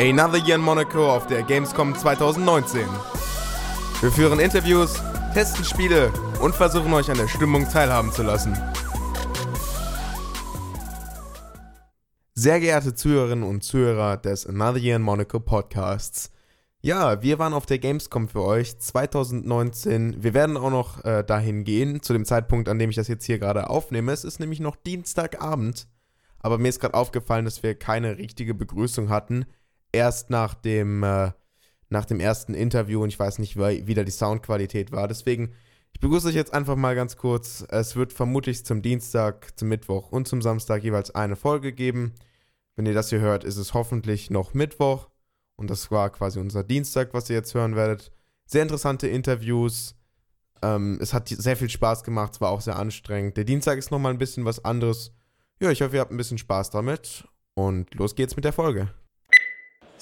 Another Year in Monaco auf der Gamescom 2019. Wir führen Interviews, testen Spiele und versuchen euch an der Stimmung teilhaben zu lassen. Sehr geehrte Zuhörerinnen und Zuhörer des Another Year in Monaco Podcasts. Ja, wir waren auf der Gamescom für euch 2019. Wir werden auch noch äh, dahin gehen, zu dem Zeitpunkt, an dem ich das jetzt hier gerade aufnehme. Es ist nämlich noch Dienstagabend. Aber mir ist gerade aufgefallen, dass wir keine richtige Begrüßung hatten erst nach dem, äh, nach dem ersten Interview und ich weiß nicht, wie da die Soundqualität war. Deswegen, ich begrüße euch jetzt einfach mal ganz kurz. Es wird vermutlich zum Dienstag, zum Mittwoch und zum Samstag jeweils eine Folge geben. Wenn ihr das hier hört, ist es hoffentlich noch Mittwoch. Und das war quasi unser Dienstag, was ihr jetzt hören werdet. Sehr interessante Interviews. Ähm, es hat sehr viel Spaß gemacht, es war auch sehr anstrengend. Der Dienstag ist nochmal ein bisschen was anderes. Ja, ich hoffe, ihr habt ein bisschen Spaß damit. Und los geht's mit der Folge.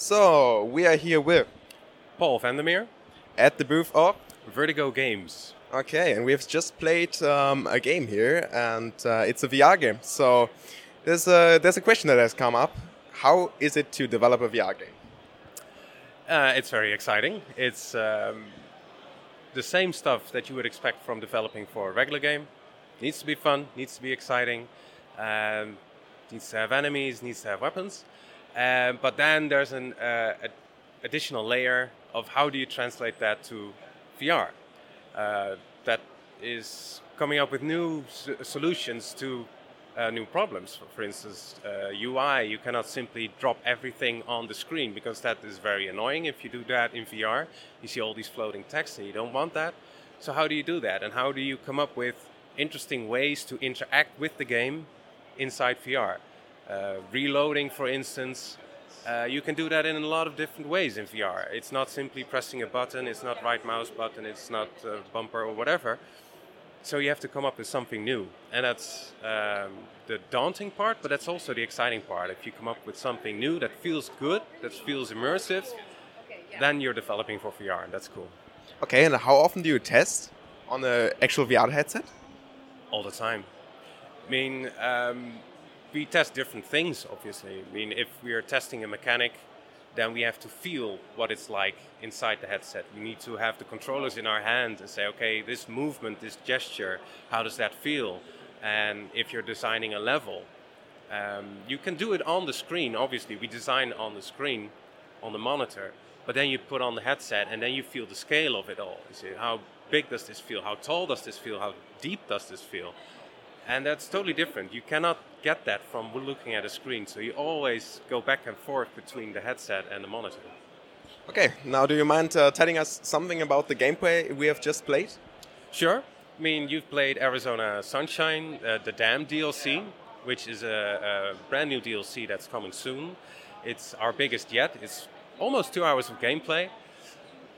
So, we are here with Paul Vandermeer at the booth of Vertigo Games. Okay, and we've just played um, a game here, and uh, it's a VR game. So, there's a, there's a question that has come up. How is it to develop a VR game? Uh, it's very exciting. It's um, the same stuff that you would expect from developing for a regular game. Needs to be fun, needs to be exciting, um, needs to have enemies, needs to have weapons. Um, but then there's an uh, additional layer of how do you translate that to VR. Uh, that is coming up with new solutions to uh, new problems. For, for instance, UI, uh, you cannot simply drop everything on the screen because that is very annoying. If you do that in VR, you see all these floating text and you don't want that. So, how do you do that? And how do you come up with interesting ways to interact with the game inside VR? Uh, reloading, for instance, uh, you can do that in a lot of different ways in VR. It's not simply pressing a button, it's not right mouse button, it's not bumper or whatever. So you have to come up with something new. And that's um, the daunting part, but that's also the exciting part. If you come up with something new that feels good, that feels immersive, then you're developing for VR, and that's cool. Okay, and how often do you test on the actual VR headset? All the time. I mean, um, we test different things, obviously. I mean, if we are testing a mechanic, then we have to feel what it's like inside the headset. We need to have the controllers in our hand and say, okay, this movement, this gesture, how does that feel? And if you're designing a level, um, you can do it on the screen. Obviously, we design on the screen, on the monitor, but then you put on the headset and then you feel the scale of it all. You see, how big does this feel? How tall does this feel? How deep does this feel? And that's totally different. You cannot get that from looking at a screen, so you always go back and forth between the headset and the monitor. Okay, now do you mind uh, telling us something about the gameplay we have just played? Sure. I mean, you've played Arizona Sunshine, uh, the Dam DLC, which is a, a, brand new DLC that's coming soon. It's our biggest yet. It's almost two hours of gameplay,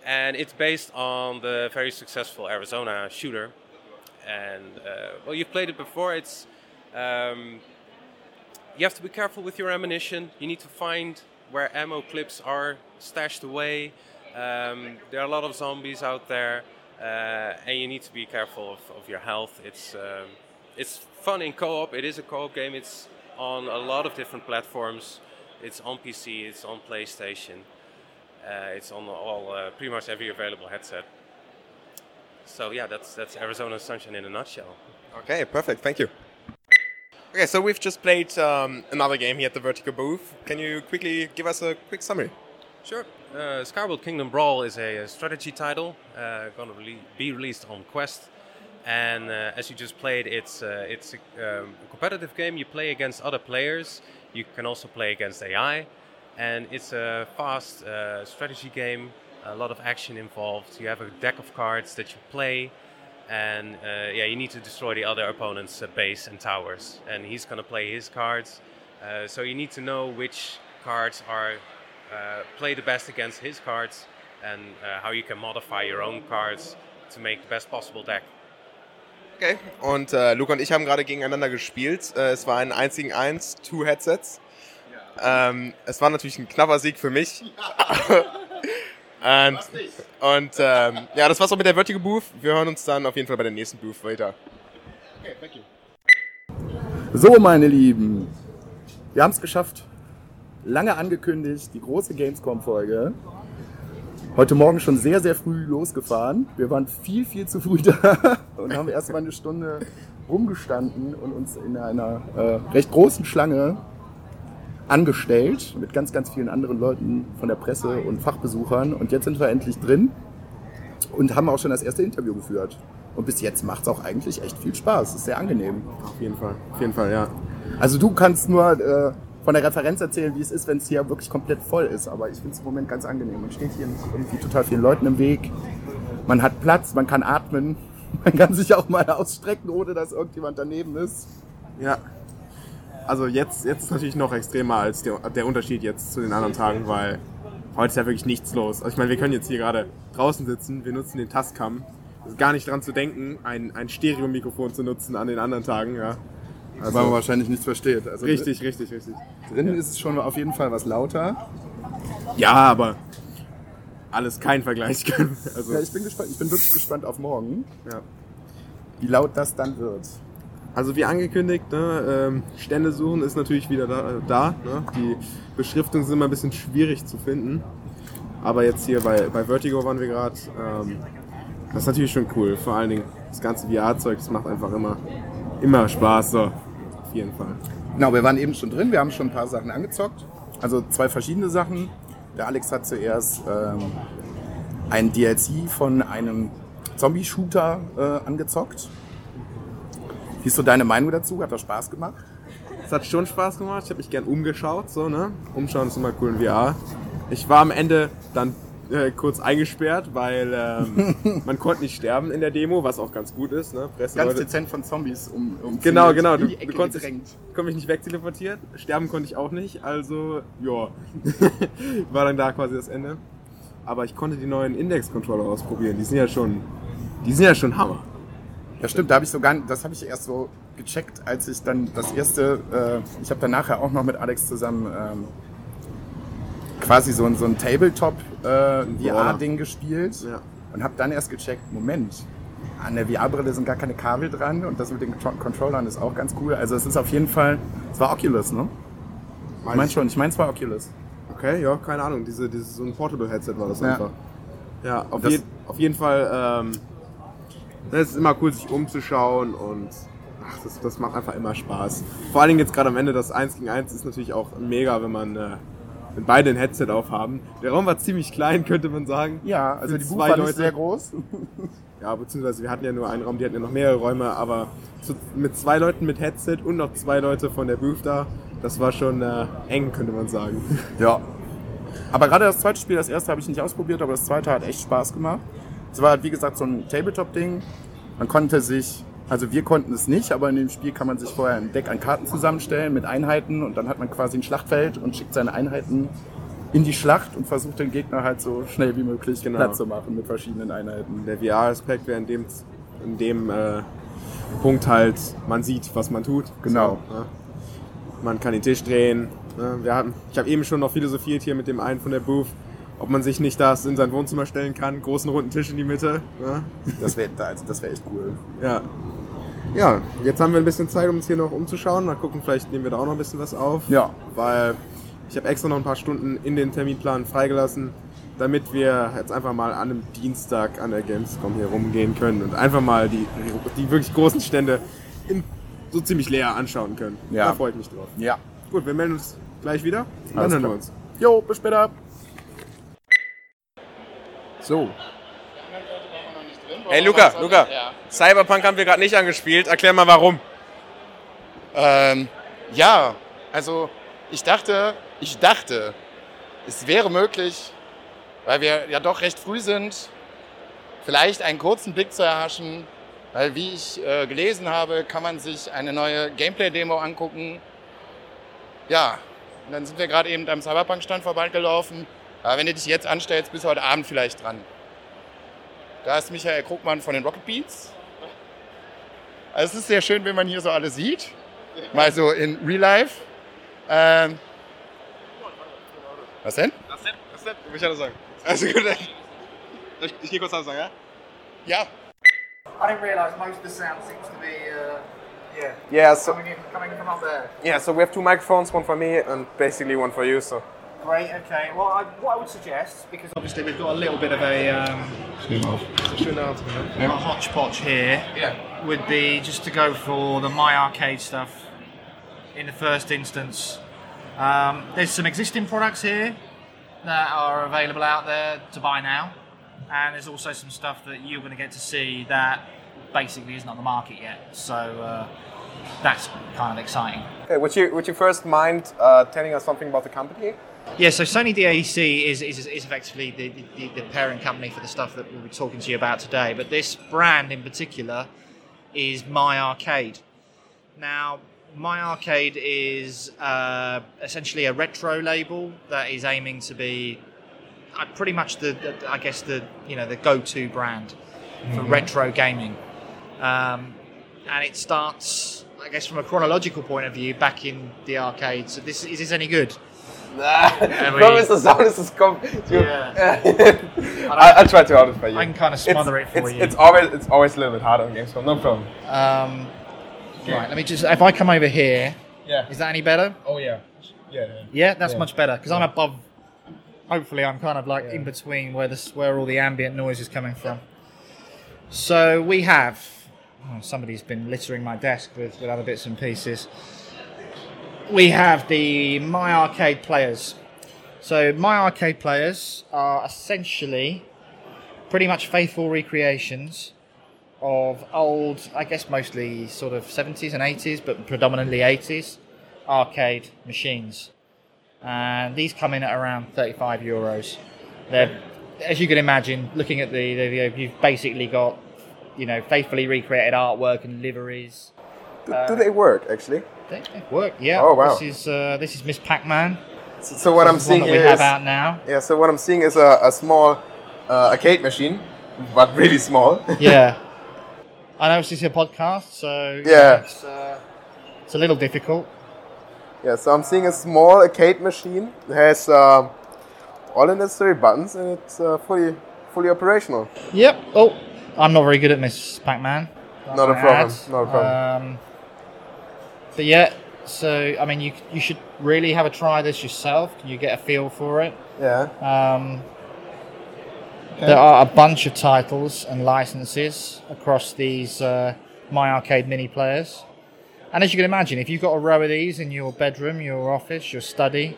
and it's based on the very successful Arizona shooter and uh, well, you've played it before. It's um, you have to be careful with your ammunition. You need to find where ammo clips are stashed away. Um, there are a lot of zombies out there, uh, and you need to be careful of, of your health. It's um, it's fun in co-op. It is a co-op game. It's on a lot of different platforms. It's on PC. It's on PlayStation. Uh, it's on all uh, pretty much every available headset. So yeah, that's that's Arizona Sunshine in a nutshell. Okay, perfect. Thank you. Okay, so we've just played um, another game here at the Vertigo booth. Can you quickly give us a quick summary? Sure. Uh, Kingdom Brawl is a, strategy title uh, going to be released on Quest. And uh, as you just played, it's uh, it's a, um, competitive game. You play against other players. You can also play against AI, and it's a fast uh, strategy game a lot of action involved. You have a deck of cards that you play, and uh, yeah, you need to destroy the other opponent's uh, base and towers. And he's gonna play his cards, uh, so you need to know which cards are uh, play the best against his cards, and uh, how you can modify your own cards to make the best possible deck. Okay, und äh, Luca und ich haben gerade gegeneinander gespielt. Äh, es war ein 1 gegen 1, Two Headsets. Ähm, es war natürlich ein knapper Sieg für mich. Und, und ähm, ja, das war's auch mit der Vertigo Booth. Wir hören uns dann auf jeden Fall bei der nächsten Booth weiter. Okay, thank you. So, meine Lieben, wir haben es geschafft. lange angekündigt, die große Gamescom-Folge. Heute Morgen schon sehr, sehr früh losgefahren. Wir waren viel, viel zu früh da und haben erst mal eine Stunde rumgestanden und uns in einer äh, recht großen Schlange angestellt mit ganz, ganz vielen anderen Leuten von der Presse und Fachbesuchern. Und jetzt sind wir endlich drin und haben auch schon das erste Interview geführt. Und bis jetzt macht es auch eigentlich echt viel Spaß. ist sehr angenehm. Auf jeden Fall, auf jeden Fall, ja. Also du kannst nur äh, von der Referenz erzählen, wie es ist, wenn es hier wirklich komplett voll ist. Aber ich finde es im Moment ganz angenehm. Man steht hier nicht irgendwie total vielen Leuten im Weg. Man hat Platz, man kann atmen. Man kann sich auch mal ausstrecken, ohne dass irgendjemand daneben ist. Ja. Also jetzt, jetzt ist natürlich noch extremer als der, der Unterschied jetzt zu den anderen Tagen, weil heute ist ja wirklich nichts los. Also ich meine, wir können jetzt hier gerade draußen sitzen, wir nutzen den Tascam. Es ist gar nicht dran zu denken, ein, ein Stereo-Mikrofon zu nutzen an den anderen Tagen, ja. Also, weil man wahrscheinlich nichts versteht. Also richtig, richtig, richtig. Drinnen ist es schon auf jeden Fall was lauter. Ja, aber alles kein Vergleich. Also, ja, ich bin gespannt. Ich bin wirklich gespannt auf morgen. Ja. Wie laut das dann wird. Also wie angekündigt, ne, ähm, Stände suchen ist natürlich wieder da. da ne? Die Beschriftungen sind immer ein bisschen schwierig zu finden. Aber jetzt hier bei, bei Vertigo waren wir gerade. Ähm, das ist natürlich schon cool. Vor allen Dingen das ganze VR-Zeug, das macht einfach immer, immer Spaß. So. Auf jeden Fall. Genau, wir waren eben schon drin. Wir haben schon ein paar Sachen angezockt. Also zwei verschiedene Sachen. Der Alex hat zuerst ähm, ein DLC von einem Zombie-Shooter äh, angezockt. Wie ist so deine Meinung dazu? Hat das Spaß gemacht? Es hat schon Spaß gemacht. Ich habe mich gern umgeschaut. So, ne? Umschauen ist immer cool in VR. Ich war am Ende dann äh, kurz eingesperrt, weil ähm, man konnte nicht sterben in der Demo, was auch ganz gut ist. Ne? Presse ganz dezent von Zombies um, um Genau, genau. Du, du konntest, konnte mich nicht wegteleportiert. Sterben konnte ich auch nicht. Also, ja. war dann da quasi das Ende. Aber ich konnte die neuen Index-Controller ausprobieren. Die sind ja schon, die sind ja schon Hammer. Ja, stimmt. Da habe ich sogar, das habe ich erst so gecheckt, als ich dann das erste, äh, ich habe dann nachher auch noch mit Alex zusammen ähm, quasi so, so ein Tabletop-VR-Ding äh, gespielt ja. und habe dann erst gecheckt, Moment, an der VR-Brille sind gar keine Kabel dran und das mit den Controllern ist auch ganz cool. Also es ist auf jeden Fall, es war Oculus, ne? Ich meine schon, ich meine es war Oculus. Okay, ja, keine Ahnung, diese, dieses, so ein Portable-Headset war das ja. einfach. Ja, auf, je, auf jeden Fall, ähm, es ist immer cool, sich umzuschauen und ach, das, das macht einfach immer Spaß. Vor allen Dingen jetzt gerade am Ende das 1 gegen 1 ist natürlich auch mega, wenn man äh, wenn beide ein Headset aufhaben. Der Raum war ziemlich klein, könnte man sagen. Ja, also die zwei Leute sehr groß. ja, beziehungsweise wir hatten ja nur einen Raum, die hatten ja noch mehrere Räume, aber zu, mit zwei Leuten mit Headset und noch zwei Leute von der Booth da, das war schon äh, eng, könnte man sagen. Ja. Aber gerade das zweite Spiel, das erste habe ich nicht ausprobiert, aber das zweite hat echt Spaß gemacht. Es war halt, wie gesagt, so ein Tabletop-Ding. Man konnte sich also wir konnten es nicht, aber in dem Spiel kann man sich vorher ein Deck an Karten zusammenstellen mit Einheiten und dann hat man quasi ein Schlachtfeld und schickt seine Einheiten in die Schlacht und versucht den Gegner halt so schnell wie möglich genau. Platz zu machen mit verschiedenen Einheiten. Der VR-Aspekt wäre in dem, in dem äh, Punkt halt, man sieht, was man tut. Genau. So, ne? Man kann den Tisch drehen. Ne? Wir haben, ich habe eben schon noch philosophiert hier mit dem einen von der Booth, ob man sich nicht das in sein Wohnzimmer stellen kann, großen runden Tisch in die Mitte. Ne? Das wäre also das wär echt cool. Ja. Ja, jetzt haben wir ein bisschen Zeit, um uns hier noch umzuschauen. Mal gucken, vielleicht nehmen wir da auch noch ein bisschen was auf. Ja. Weil ich habe extra noch ein paar Stunden in den Terminplan freigelassen, damit wir jetzt einfach mal an einem Dienstag an der Gamescom hier rumgehen können und einfach mal die, die wirklich großen Stände in, so ziemlich leer anschauen können. Ja. Da freue ich mich drauf. Ja. Gut, wir melden uns gleich wieder. Dann hören wir uns. Jo, bis später. So, Hey Luca, Luca, ja. Cyberpunk haben wir gerade nicht angespielt. Erklär mal warum. Ähm, ja, also ich dachte, ich dachte, es wäre möglich, weil wir ja doch recht früh sind, vielleicht einen kurzen Blick zu erhaschen, weil wie ich äh, gelesen habe, kann man sich eine neue Gameplay-Demo angucken. Ja, und dann sind wir gerade eben am Cyberpunk-Stand vorbeigelaufen. Aber wenn du dich jetzt anstellst, bist du heute Abend vielleicht dran. Da ist Michael Krugmann von den Rocket Beats. Also es ist sehr schön, wenn man hier so alles sieht. Mal so in Real Life. Ähm, was denn? Das Set, das Set, will ich alles sagen. Also gut, ich, ich gehe kurz alles sagen, ja? Ja. I didn't realise most of the sound seems to be uh, Yeah. Yeah, so Coming, in, coming from up there. yeah, so we have two microphones, one for me and basically one for you. So Great. Okay. Well, I, what I would suggest, because obviously we've got a little bit of a, um, a hodgepodge here, yeah, would be just to go for the My Arcade stuff in the first instance. Um, there's some existing products here that are available out there to buy now, and there's also some stuff that you're going to get to see that basically isn't on the market yet. So uh, that's kind of exciting. okay. Would you would you first mind uh, telling us something about the company? Yeah, so Sony DADC is, is, is effectively the, the, the parent company for the stuff that we'll be talking to you about today. But this brand in particular is My Arcade. Now, My Arcade is uh, essentially a retro label that is aiming to be uh, pretty much the, the I guess the you know the go-to brand for retro gaming, um, and it starts I guess from a chronological point of view back in the arcade. So this is this any good? Promise the sound is come. Yeah. I, I'll try to hold it for you. I can kind of smother it for it's, you. It's always it's always a little bit harder on Gamescom. No problem. Um, right, let me just. If I come over here, Yeah. is that any better? Oh yeah. Yeah. Yeah, that's Yeah. much better because I'm above. Hopefully, I'm kind of like in between where this where all the ambient noise is coming from. So we have. Oh, somebody's been littering my desk with, with other bits and pieces. We have the My Arcade players. So My Arcade players are essentially pretty much faithful recreations of old, I guess mostly sort of 70s and 80s, but predominantly 80s arcade machines. And these come in at around 35 euros. They're, as you can imagine, looking at the, the, the you've basically got, you know, faithfully recreated artwork and liveries. Do, do they work actually? They they work, yeah. Oh, wow. This is uh, this is Miss Pac-Man. So, so what I'm This is one seeing that we here have is out now. yeah. So what I'm seeing is a, a small uh, arcade machine, but really small. Yeah. I know this is a podcast, so Yeah. it's, uh, it's a little difficult. yeah. So I'm seeing a small arcade machine. It has um, all the necessary buttons and it's uh, fully fully operational. Yep. Oh, I'm not very good at Miss Pac-Man. Not a I problem, had. not a problem. Um, but yeah, so I mean, you you should really have a try this yourself. You get a feel for it. Yeah. Um, There are a bunch of titles and licenses across these uh, My Arcade mini players. And as you can imagine, if you've got a row of these in your bedroom, your office, your study,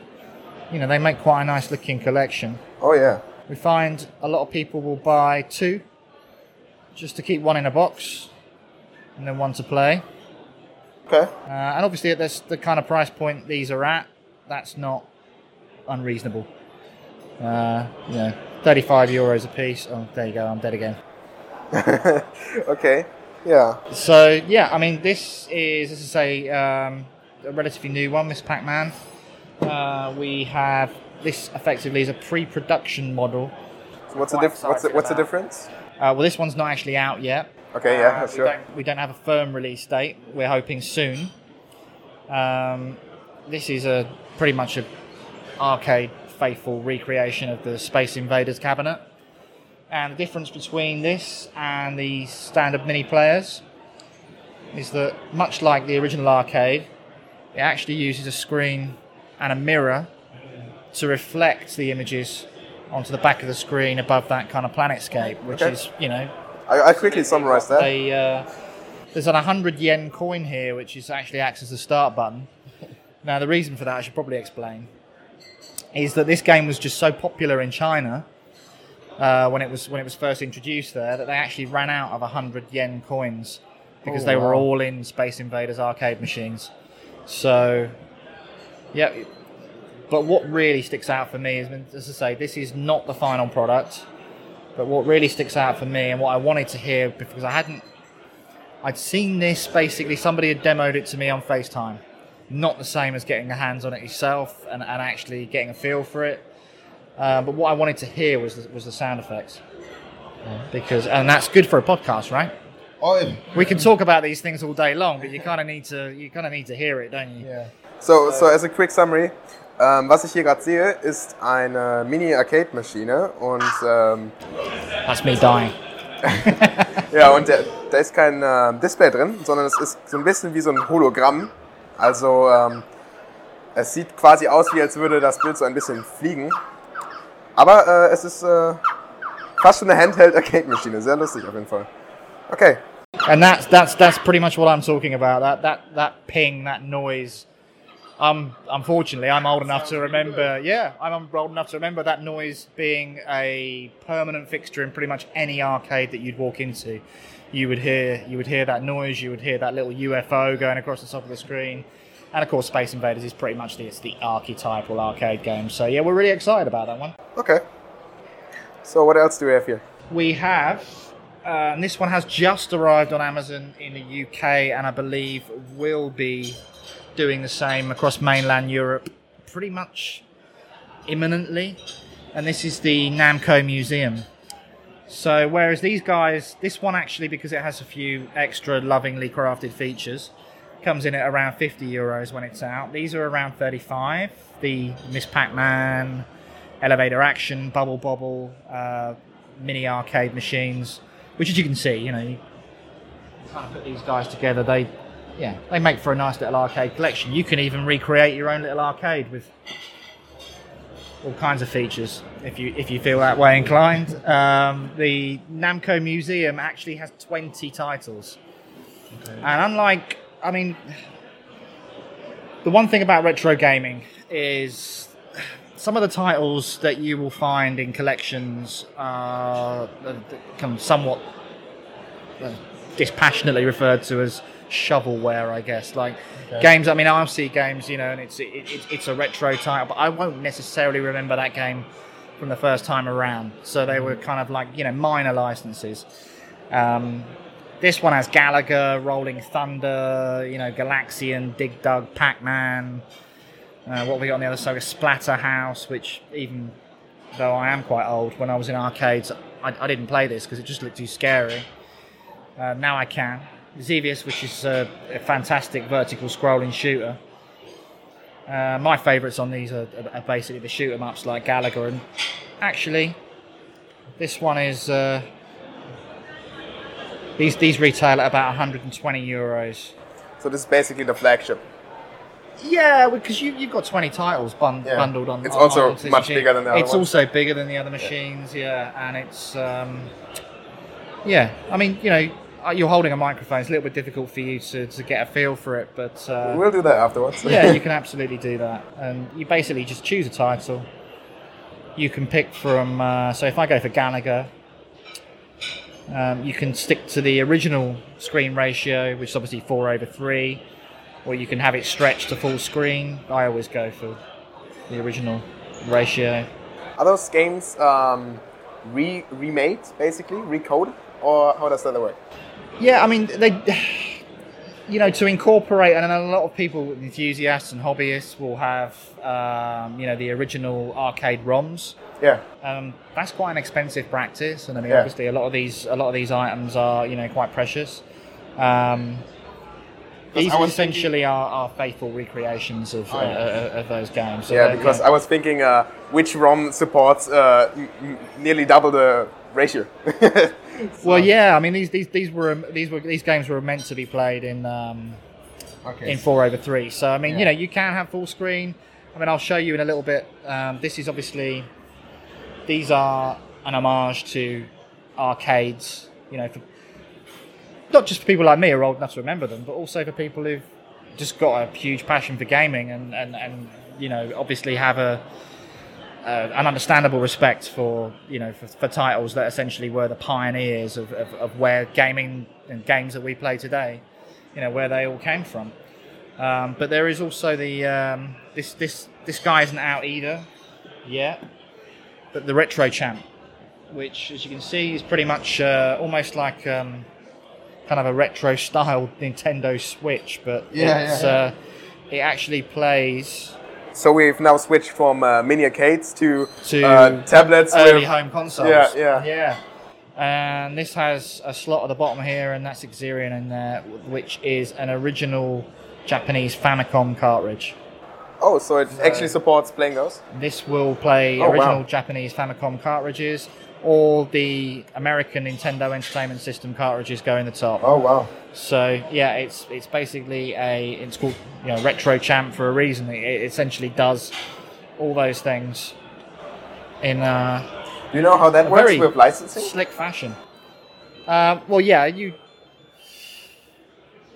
you know, they make quite a nice looking collection. Oh yeah. We find a lot of people will buy two just to keep one in a box and then one to play. Okay. Uh, and obviously, at this, the kind of price point these are at, that's not unreasonable. Uh, you know, 35 euros a piece. Oh, there you go, I'm dead again. okay. Yeah. So, yeah, I mean, this is, as I say, um, a relatively new one, Miss Pac Man. Uh, we have this effectively is a pre production model. So what's the diff- what's the, what's the difference? Uh, well, this one's not actually out yet. Okay. Yeah. Uh, sure. we, don't, we don't have a firm release date. We're hoping soon. Um, this is a pretty much a arcade faithful recreation of the Space Invaders cabinet. And the difference between this and the standard mini players is that, much like the original arcade, it actually uses a screen and a mirror to reflect the images onto the back of the screen above that kind of planetscape, which Okay. is, you know, I, I quickly summarize that. they, uh, there's an 100 yen coin here, which is actually acts as the start button. Now, the reason for that, I should probably explain, is that this game was just so popular in China uh, when it was when it was first introduced there that they actually ran out of 100 yen coins because Oh, they were wow. all in Space Invaders arcade machines. So, yeah. But what really sticks out for me is, as I say, this is not the final product. But what really sticks out for me and what I wanted to hear because I hadn't, I'd seen this basically, somebody had demoed it to me on FaceTime. Not the same as getting your hands on it yourself and, and actually getting a feel for it. Uh, but what I wanted to hear was the, was the sound effects. Because, and that's good for a podcast, right? Oh, We can talk about these things all day long, but you kind of need to, you kind of need to hear it, don't you? Yeah. So, so as a quick summary, ähm, was ich hier gerade sehe, ist eine Mini-Arcade-Maschine und ähm, That's me dying. ja und der, da ist kein äh, Display drin, sondern es ist so ein bisschen wie so ein Hologramm. Also ähm, es sieht quasi aus, wie als würde das Bild so ein bisschen fliegen. Aber äh, es ist äh, fast schon eine Handheld-Arcade-Maschine. Sehr lustig auf jeden Fall. Okay. and that's that's that's pretty much what I'm talking about. That that that ping, that noise. Um, unfortunately, I'm old enough to remember. Yeah, I'm old enough to remember that noise being a permanent fixture in pretty much any arcade that you'd walk into. You would hear you would hear that noise. You would hear that little UFO going across the top of the screen. And of course, Space Invaders is pretty much the it's the archetypal arcade game. So yeah, we're really excited about that one. Okay. So what else do we have here? We have, uh, and this one has just arrived on Amazon in the UK, and I believe will be doing the same across mainland Europe pretty much imminently. And this is the Namco Museum. So, whereas these guys, this one actually, because it has a few extra lovingly crafted features, comes in at around 50 euros when it's out. These are around 35. The Miss Pac Man, Elevator Action, Bubble Bobble, uh, mini arcade machines, which as you can see, you know, you kind of put these guys together. They, yeah, they make for a nice little arcade collection. You can even recreate your own little arcade with all kinds of features if you if you feel that way inclined. Um, the Namco Museum actually has 20 titles, and unlike, I mean, the one thing about retro gaming is some of the titles that you will find in collections are uh, kind of somewhat uh, dispassionately referred to as shovelware, I guess. Like games, I mean, I'll see games, you know, and it's it, it, it's a retro title, but I won't necessarily remember that game from the first time around. So they were kind of like you know minor licenses. Um, this one has Galaga, Rolling Thunder, you know, Galaxian, Dig Dug, Pac Man. Uh, what have we got on the other side? Splatterhouse, which even though I am quite old, when I was in arcades, I, I didn't play this because it just looked too scary. Uh, now I can. Xevious, which is a, a fantastic vertical scrolling shooter. Uh, my favourites on these are, are basically the shoot 'em ups like Galaga, and actually, this one is uh, these these retail at about 120 euros. So this is basically the flagship. Yeah, because you, you've got 20 titles bun- Yeah. bundled on. It's on- also this much machine. bigger than the other It's ones. also bigger than the other machines, yeah, and it's um, yeah. I mean, you know, you're holding a microphone. It's a little bit difficult for you to, to get a feel for it, but uh, We'll do that afterwards. yeah, you can absolutely do that. And you basically just choose a title. You can pick from. Uh, so if I go for Galaga, um, you can stick to the original screen ratio, which is obviously four over three, or you can have it stretched to full screen. I always go for the original ratio. Are those games um, re remade, basically recoded, or how does that work? Yeah, I mean they. You know, to incorporate, and a lot of people, enthusiasts and hobbyists, will have, um, you know, the original arcade ROMs. Yeah. Um, that's quite an expensive practice, and I mean, Yeah. obviously, a lot of these a lot of these items are you know quite precious. Um, these essentially are, are faithful recreations of, uh, uh, of those games. So Yeah, because I was thinking uh, which ROM supports uh, m- m- nearly double the ratio. well, yeah, I mean these these these were these were these games were meant to be played in um, okay. in four over three. So I mean, Yeah. you know, you can have full screen. I mean, I'll show you in a little bit. Um, this is obviously these are an homage to arcades. You know, for, not just for people like me who are old enough to remember them, but also for people who've just got a huge passion for gaming and and, and you know, obviously have a uh, an understandable respect for you know for, for titles that essentially were the pioneers of, of, of where gaming and games that we play today, you know where they all came from. Um, but there is also the um, this this this guy isn't out either yet, but the retro champ, which as you can see is pretty much uh, almost like um, kind of a retro style Nintendo Switch, but Yeah, it's, yeah, yeah. Uh, it actually plays so we've now switched from uh, mini arcades to, To uh, tablets. early with- home consoles. Yeah, yeah. yeah. And this has a slot at the bottom here, and that's Xerion in there, which is an original Japanese Famicom cartridge. Oh, so it actually supports playing those. This will play Oh, original wow. Japanese Famicom cartridges, All the American Nintendo Entertainment System cartridges go in the top. Oh wow. So yeah, it's it's basically a it's called you know retro champ for a reason. It, it essentially does all those things in a Do you know how that works with licensing? slick fashion. Um, well, yeah, you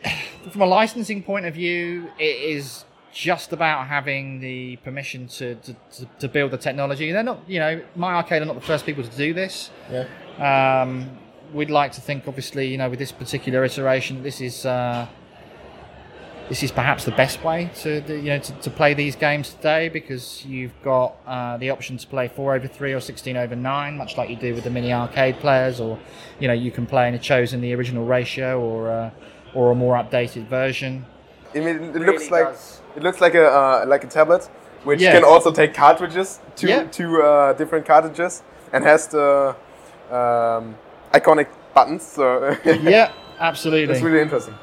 from a licensing point of view, it is just about having the permission to, to, to, to build the technology. They're not, you know, my arcade are not the first people to do this. Yeah. Um, we'd like to think, obviously, you know, with this particular iteration, this is uh, this is perhaps the best way to you know to, to play these games today because you've got uh, the option to play four over three or sixteen over nine, much like you do with the mini arcade players, or you know you can play in a chosen the original ratio or uh, or a more updated version. I mean, it Really looks like does. It looks like a uh, like a tablet, which Yeah. can also take cartridges, two Yeah. two uh, different cartridges, and has the um, iconic buttons. So yeah, absolutely. that's really interesting.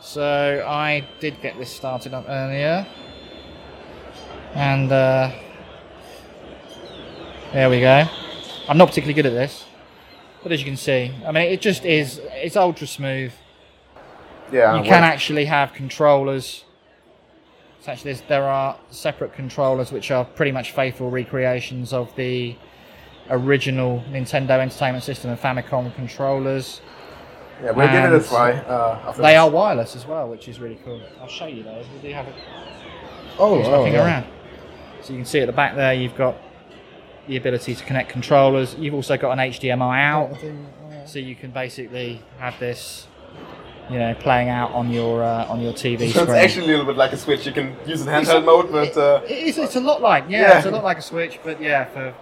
So I did get this started up earlier, and uh, there we go. I'm not particularly good at this, but as you can see, I mean, it just is. It's ultra smooth. Yeah, you can actually have controllers. Actually there are separate controllers which are pretty much faithful recreations of the original Nintendo Entertainment System and Famicom controllers. yeah, we'll give it a try. Uh, They this. are wireless as well, which is really cool. I'll show you those. We do have it oh, He's looking around. So you can see at the back there, you've got the ability to connect controllers. You've also got an HDMI out, so you can basically have this, you know, playing out on your uh, on your TV So screen. it's actually a little bit like a Switch. You can use it handheld mode, but uh, It is, it's a lot like yeah, Yeah. it's a lot like a Switch, but yeah, for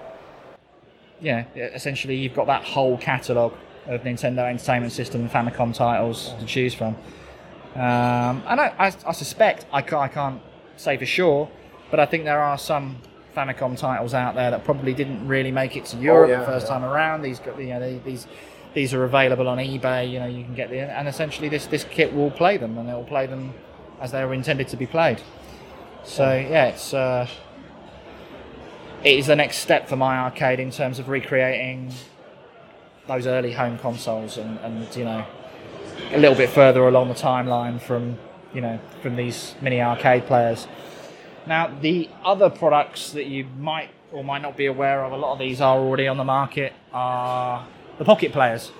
yeah, essentially you've got that whole catalog of Nintendo Entertainment System and Famicom titles to choose from. Um, and I, I, I suspect I can't, I can't say for sure, but I think there are some Famicom titles out there that probably didn't really make it to Europe yeah, the first yeah. time around. These you know they, these these are available on eBay. You know you can get the and essentially this this kit will play them and it will play them as they were intended to be played. So yeah, it's uh, it is the next step for my arcade in terms of recreating those early home consoles and, and you know a little bit further along the timeline from you know from these mini arcade players. Now the other products that you might or might not be aware of, a lot of these are already on the market, are the pocket players.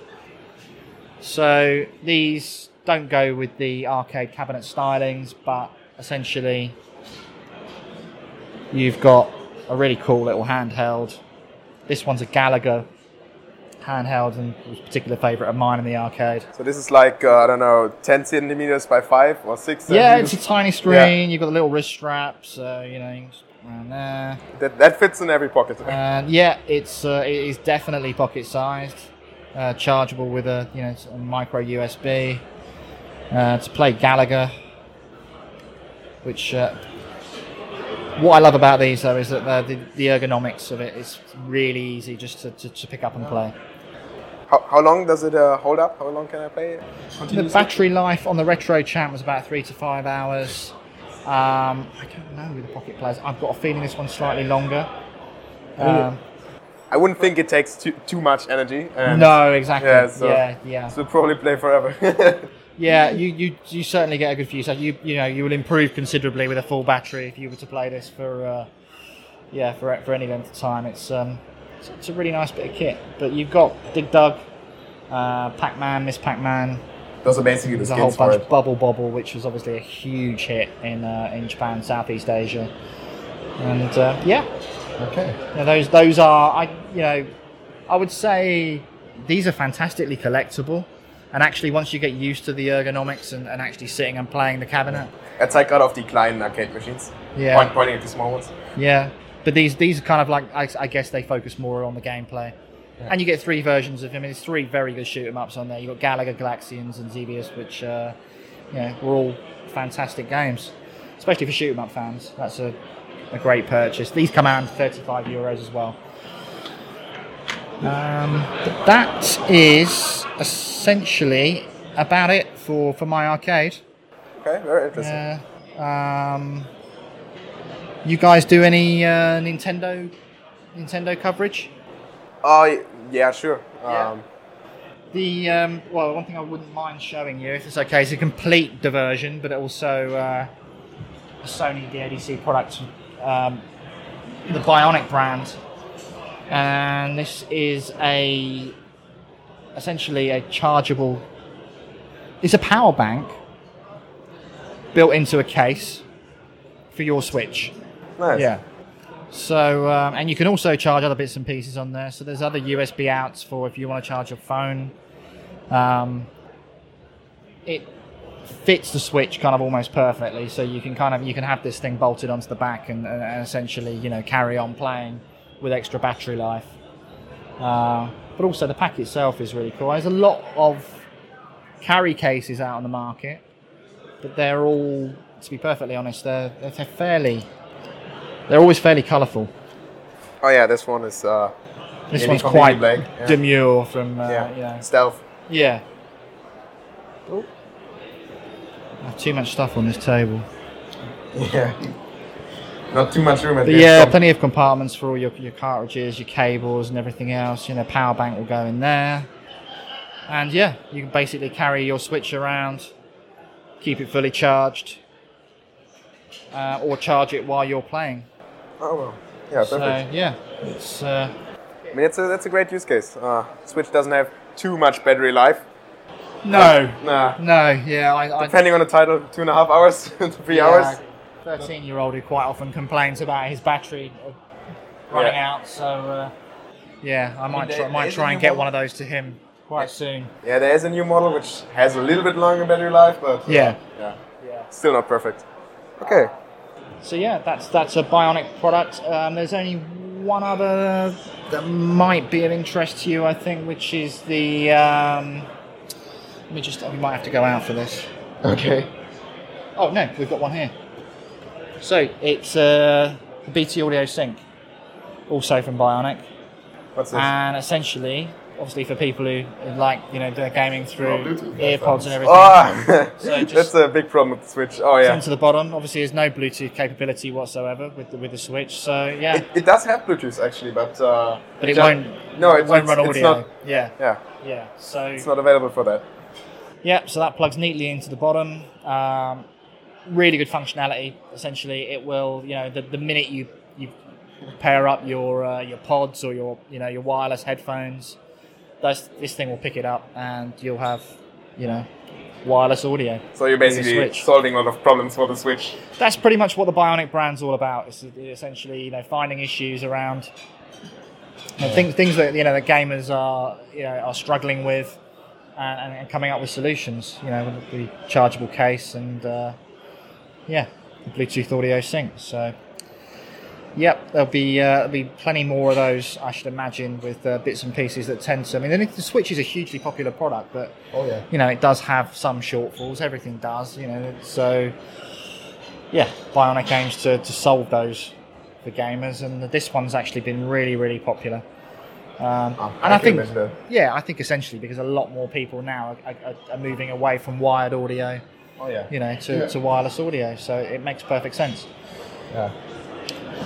So these don't go with the arcade cabinet stylings, but essentially you've got a really cool little handheld. This one's a Galaga handheld and was a particular favourite of mine in the arcade. so this is like uh, I don't know, 10 centimeters by five or six. Yeah, it's a tiny screen. You've got the little wrist strap, so you know you can just put it around there. that, that fits in every pocket. And yeah, it's uh, it is definitely pocket sized, uh, chargeable with a you know a micro USB uh, to play Galaga. Which uh, what I love about these though is that uh, the, the ergonomics of it is really easy just to, to, to pick up and play. How, how long does it uh, hold up? How long can I play? it? The battery life on the Retro Champ was about three to five hours. Um, I don't know with the pocket players. I've got a feeling this one's slightly longer. Um, I wouldn't think it takes too, too much energy. And no, exactly. Yeah, so- yeah, yeah. So probably play forever. Yeah, you, you, you certainly get a good view. So you you know you will improve considerably with a full battery if you were to play this for uh, yeah for for any length of time. It's um it's, it's a really nice bit of kit. But you've got Dig Dug, uh, Pac Man, Miss Pac Man. Those are basically the There's a whole skins for bunch. it. Bubble Bobble, which was obviously a huge hit in uh, in Japan, Southeast Asia, and uh, yeah, Okay. yeah, those those are I you know I would say these are fantastically collectible. And actually, once you get used to the ergonomics and, and actually sitting and playing the cabinet, That's like out of the kleinen arcade machines. Yeah. Point, pointing at the small ones. yeah. But these these are kind of like I, I guess they focus more on the gameplay. And you get three versions of him. I mean, there's three very good shoot 'em ups on there. You have got Galaga, Galaxians, and Xevious, which uh, you know were all fantastic games, especially for shoot 'em up fans. That's a, a great purchase. These come out at 35 euros as well. Um, that is essentially about it for, for my arcade. Okay, very interesting. Yeah. Um, you guys do any uh, Nintendo Nintendo coverage? Oh, yeah, sure. Yeah. Um, The um, well, one thing I wouldn't mind showing you, if it's okay, is a complete diversion, but also uh, a Sony DADC product, um, the Bionik brand, and this is a essentially a chargeable. It's a power bank built into a case for your Switch. nice. Yeah. So, um, and you can also charge other bits and pieces on there. So there's other USB outs for if you want to charge your phone. Um, it fits the Switch kind of almost perfectly, so you can kind of you can have this thing bolted onto the back and, and and essentially you know carry on playing with extra battery life. Uh, but also the pack itself is really cool. There's a lot of carry cases out on the market, but they're all, to be perfectly honest, they're, they're fairly they're always fairly colourful. Oh, yeah, this one is uh, This one's quite black, yeah. demure from, uh, yeah. you know, stealth. yeah. Oh. I have too much stuff on this table. Yeah. Not too much room at But yeah, top. plenty of compartments for all your, your cartridges, your cables, and everything else. You know, power bank will go in there. And yeah, you can basically carry your Switch around, keep it fully charged, uh, or charge it while you're playing. Oh, well. Yeah, perfect. So yeah, it's uh, I mean, it's a, that's a great use case. Uh, Switch doesn't have too much battery life. no, Nah. no, yeah, I, I Depending on the title, two and a half hours to three hours. Thirteen-year-old who quite often complains about his battery uh, running Yeah. out. So uh, yeah, I might there- try, there might try and get model- one of those to him quite soon. Yeah, there is a new model which has a little bit longer battery life, but uh, Yeah. yeah, Yeah. still not perfect. Okay. So yeah, that's that's a Bionik product. Um, there's only one other that might be of interest to you, I think, which is the. Um, let me just. We might have to go out for this. Okay. Oh no, we've got one here. So it's uh, the BT Audio Sync, also from Bionik. What's this? and essentially, obviously for people who who like you know doing gaming through Bluetooth earpods and everything. oh, So that's a big problem with the Switch. Oh yeah. Into the bottom, obviously, there's no Bluetooth capability whatsoever with the, with the Switch. So yeah, It, it does have Bluetooth actually, but uh, but it just- won't. No, it won't it's, run it's audio. not. Yeah, Yeah, yeah. So it's not available for that. yeah, so that plugs neatly into the bottom. Um, really good functionality. Essentially, it will you know the, the minute you you pair up your uh, your pods or your you know your wireless headphones, this this thing will pick it up and you'll have you know wireless audio. So you're basically solving a lot of problems for the Switch. That's pretty much what the Bionik brand's all about. It's essentially you know finding issues around things things that you know the gamers are you know are struggling with. And, and coming up with solutions, you know, with the chargeable case and uh, yeah, the Bluetooth audio sync. So, yep, there'll be uh, there'll be plenty more of those, I should imagine, with uh, bits and pieces that tend to. I mean, the- Switch is a hugely popular product, but Oh yeah. you know, it does have some shortfalls. Everything does, you know. So, yeah, Bionik aims to, to solve those for gamers, and this one's actually been really, really popular. Um, and I, think, yeah, I think essentially because a lot more people now are, are, are moving away from wired audio, Oh yeah. you know, to, Yeah. to wireless audio. So it makes perfect sense. Yeah.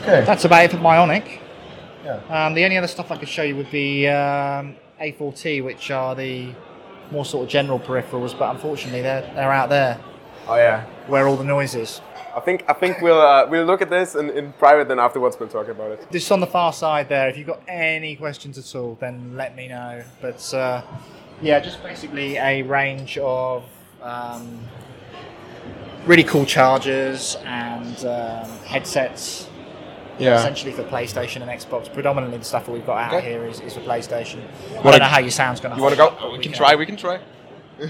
Okay. That's about it for Bionik. Yeah. Um, the only other stuff I could show you would be um, A4T, which are the more sort of general peripherals, but unfortunately they're, they're out there Oh yeah. where all the noise is. I think I think we'll uh, we'll look at this in, in private, then afterwards we'll talk about it. Just on the far side there, if you've got any questions at all, then let me know. But uh, yeah, just basically a range of um, really cool chargers and um, headsets. Yeah. Essentially for PlayStation and Xbox. Predominantly the stuff that we've got out Okay. here is, is for PlayStation. I Wanna- don't know how your sound's going to You wanna go? We can try. We can try.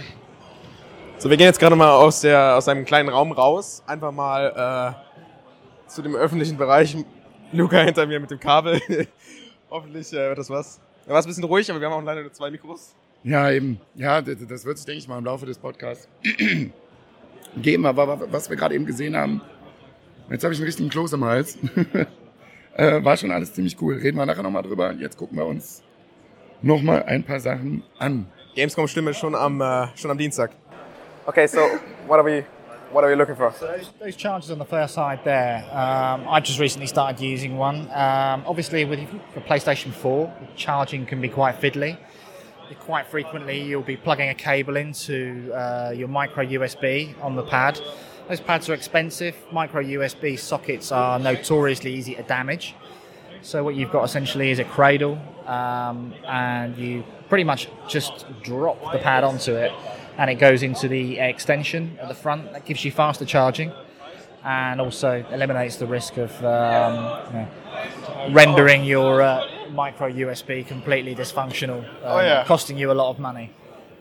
So, wir gehen jetzt gerade mal aus, der, aus einem kleinen Raum raus. Einfach mal äh, zu dem öffentlichen Bereich. Luca hinter mir mit dem Kabel. Hoffentlich äh, wird das was. Da war es ein bisschen ruhig, aber wir haben auch leider nur zwei Mikros. Ja, eben. Ja, das, das wird sich, denke ich mal, im Laufe des Podcasts geben. Aber was wir gerade eben gesehen haben, jetzt habe ich einen richtigen Kloß im Hals. äh, war schon alles ziemlich cool. Reden wir nachher nochmal drüber. Jetzt gucken wir uns nochmal ein paar Sachen an. Gamescom Stimme schon am, äh, schon am Dienstag. Okay, so what are we what are you looking for? Those, those chargers on the first side there, um, I just recently started using one. Um, obviously, with for PlayStation 4, charging can be quite fiddly. Quite frequently, you'll be plugging a cable into uh, your micro USB on the pad. Those pads are expensive. Micro USB sockets are notoriously easy to damage. So what you've got essentially is a cradle, um, and you pretty much just drop the pad onto it, and it goes into the extension at the front. That gives you faster charging, and also eliminates the risk of um, you know, rendering your uh, micro USB completely dysfunctional, um, Oh, yeah. costing you a lot of money.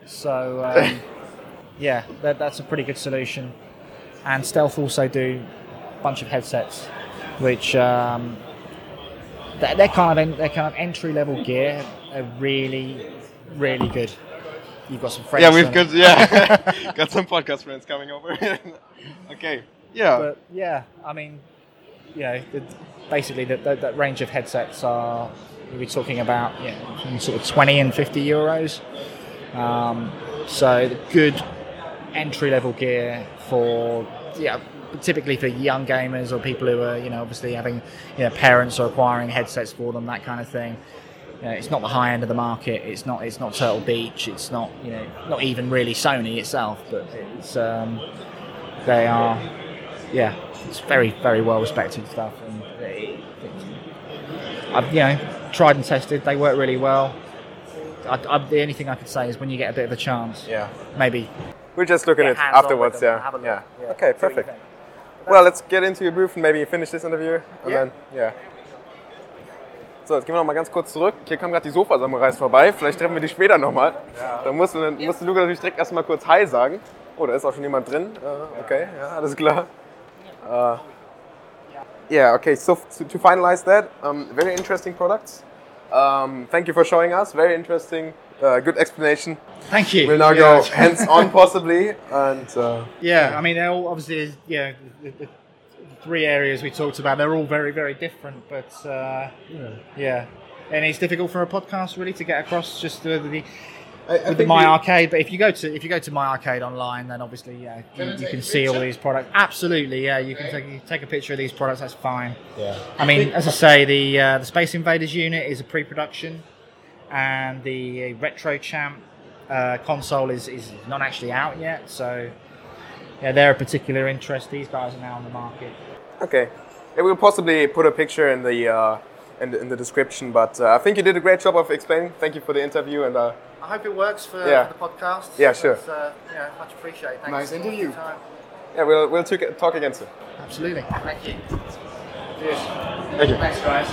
So um, yeah, that, that's a pretty good solution. And Stealth also do a bunch of headsets, which um, they're, they're kind of they're kind of entry level gear. Are really, really good. You've got some friends. Yeah, we've got yeah got some podcast friends coming over. okay. Yeah. But yeah, I mean, you know, basically that that range of headsets are we're talking about yeah, sort of twenty and fifty euros. Um, so the good entry level gear for yeah, typically for young gamers or people who are you know obviously having you know parents or acquiring headsets for them that kind of thing. You know, it's not the high end of the market. It's not. It's not Turtle Beach. It's not. You know, not even really Sony itself. But it's. Um, they are. Yeah, it's very very well respected stuff, and it, I've you know tried and tested. They work really well. I, I, the only thing I could say is when you get a bit of a chance, yeah. maybe We'll just look at it afterwards. Yeah. look. yeah. Yeah, Okay. Perfect. Well, let's get into your booth and maybe finish this interview. And Yeah. then, yeah. So, jetzt gehen wir noch mal ganz kurz zurück. Hier kamen gerade die Sofa-Samurais vorbei. Vielleicht treffen wir die später nochmal. Da musste, musste Luca natürlich direkt erstmal kurz Hi sagen. Oh, da ist auch schon jemand drin. Äh, okay, ja, alles klar. Äh, yeah, okay, so to, to finalize that, um, very interesting products. Um, thank you for showing us. Very interesting, uh, good explanation. Thank you. We'll now Yeah. go hands on, possibly. And uh, Yeah, I mean, they're all obviously, yeah, the, the, the three areas we talked about, they're all very, very different, but uh, yeah. And it's difficult for a podcast really to get across just the, the with the My Arcade. But if you go to if you go to My Arcade online, then obviously yeah, you, you can see all these products. Absolutely, yeah, you can take you take a picture of these products. That's fine. Yeah. I mean, as I say, the uh, the Space Invaders unit is a pre-production, and the Retro Champ uh, console is is not actually out yet. So yeah, they're a particular interest. These guys are now on the market. Okay. Yeah, we'll possibly put a picture in the uh, in the, in the description, but uh, I think you did a great job of explaining. Thank you for the interview, and uh, I hope it works for, Yeah. for the podcast. Yeah, sure. It's, uh, yeah, much appreciated. Thanks Nice for your interview. time. yeah, we'll we'll talk talk again soon. Absolutely. Thank you. Cheers. Thank you. Thanks, guys.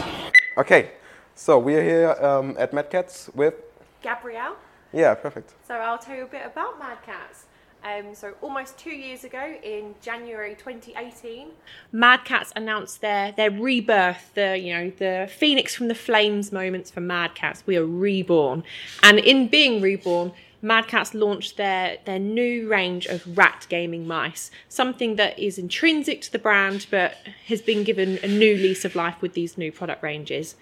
Okay, so we're here um, at Mad Catz with Gabrielle. yeah, perfect. So I'll tell you a bit about Mad Catz. Um, so almost two years ago, in January 2018, Mad Catz announced their their rebirth, the you know the phoenix from the flames moments for Mad Catz. We are reborn, and in being reborn. Mad Catz launched their, their new range of rat gaming mice, something that is intrinsic to the brand but has been given a new lease of life with these new product ranges.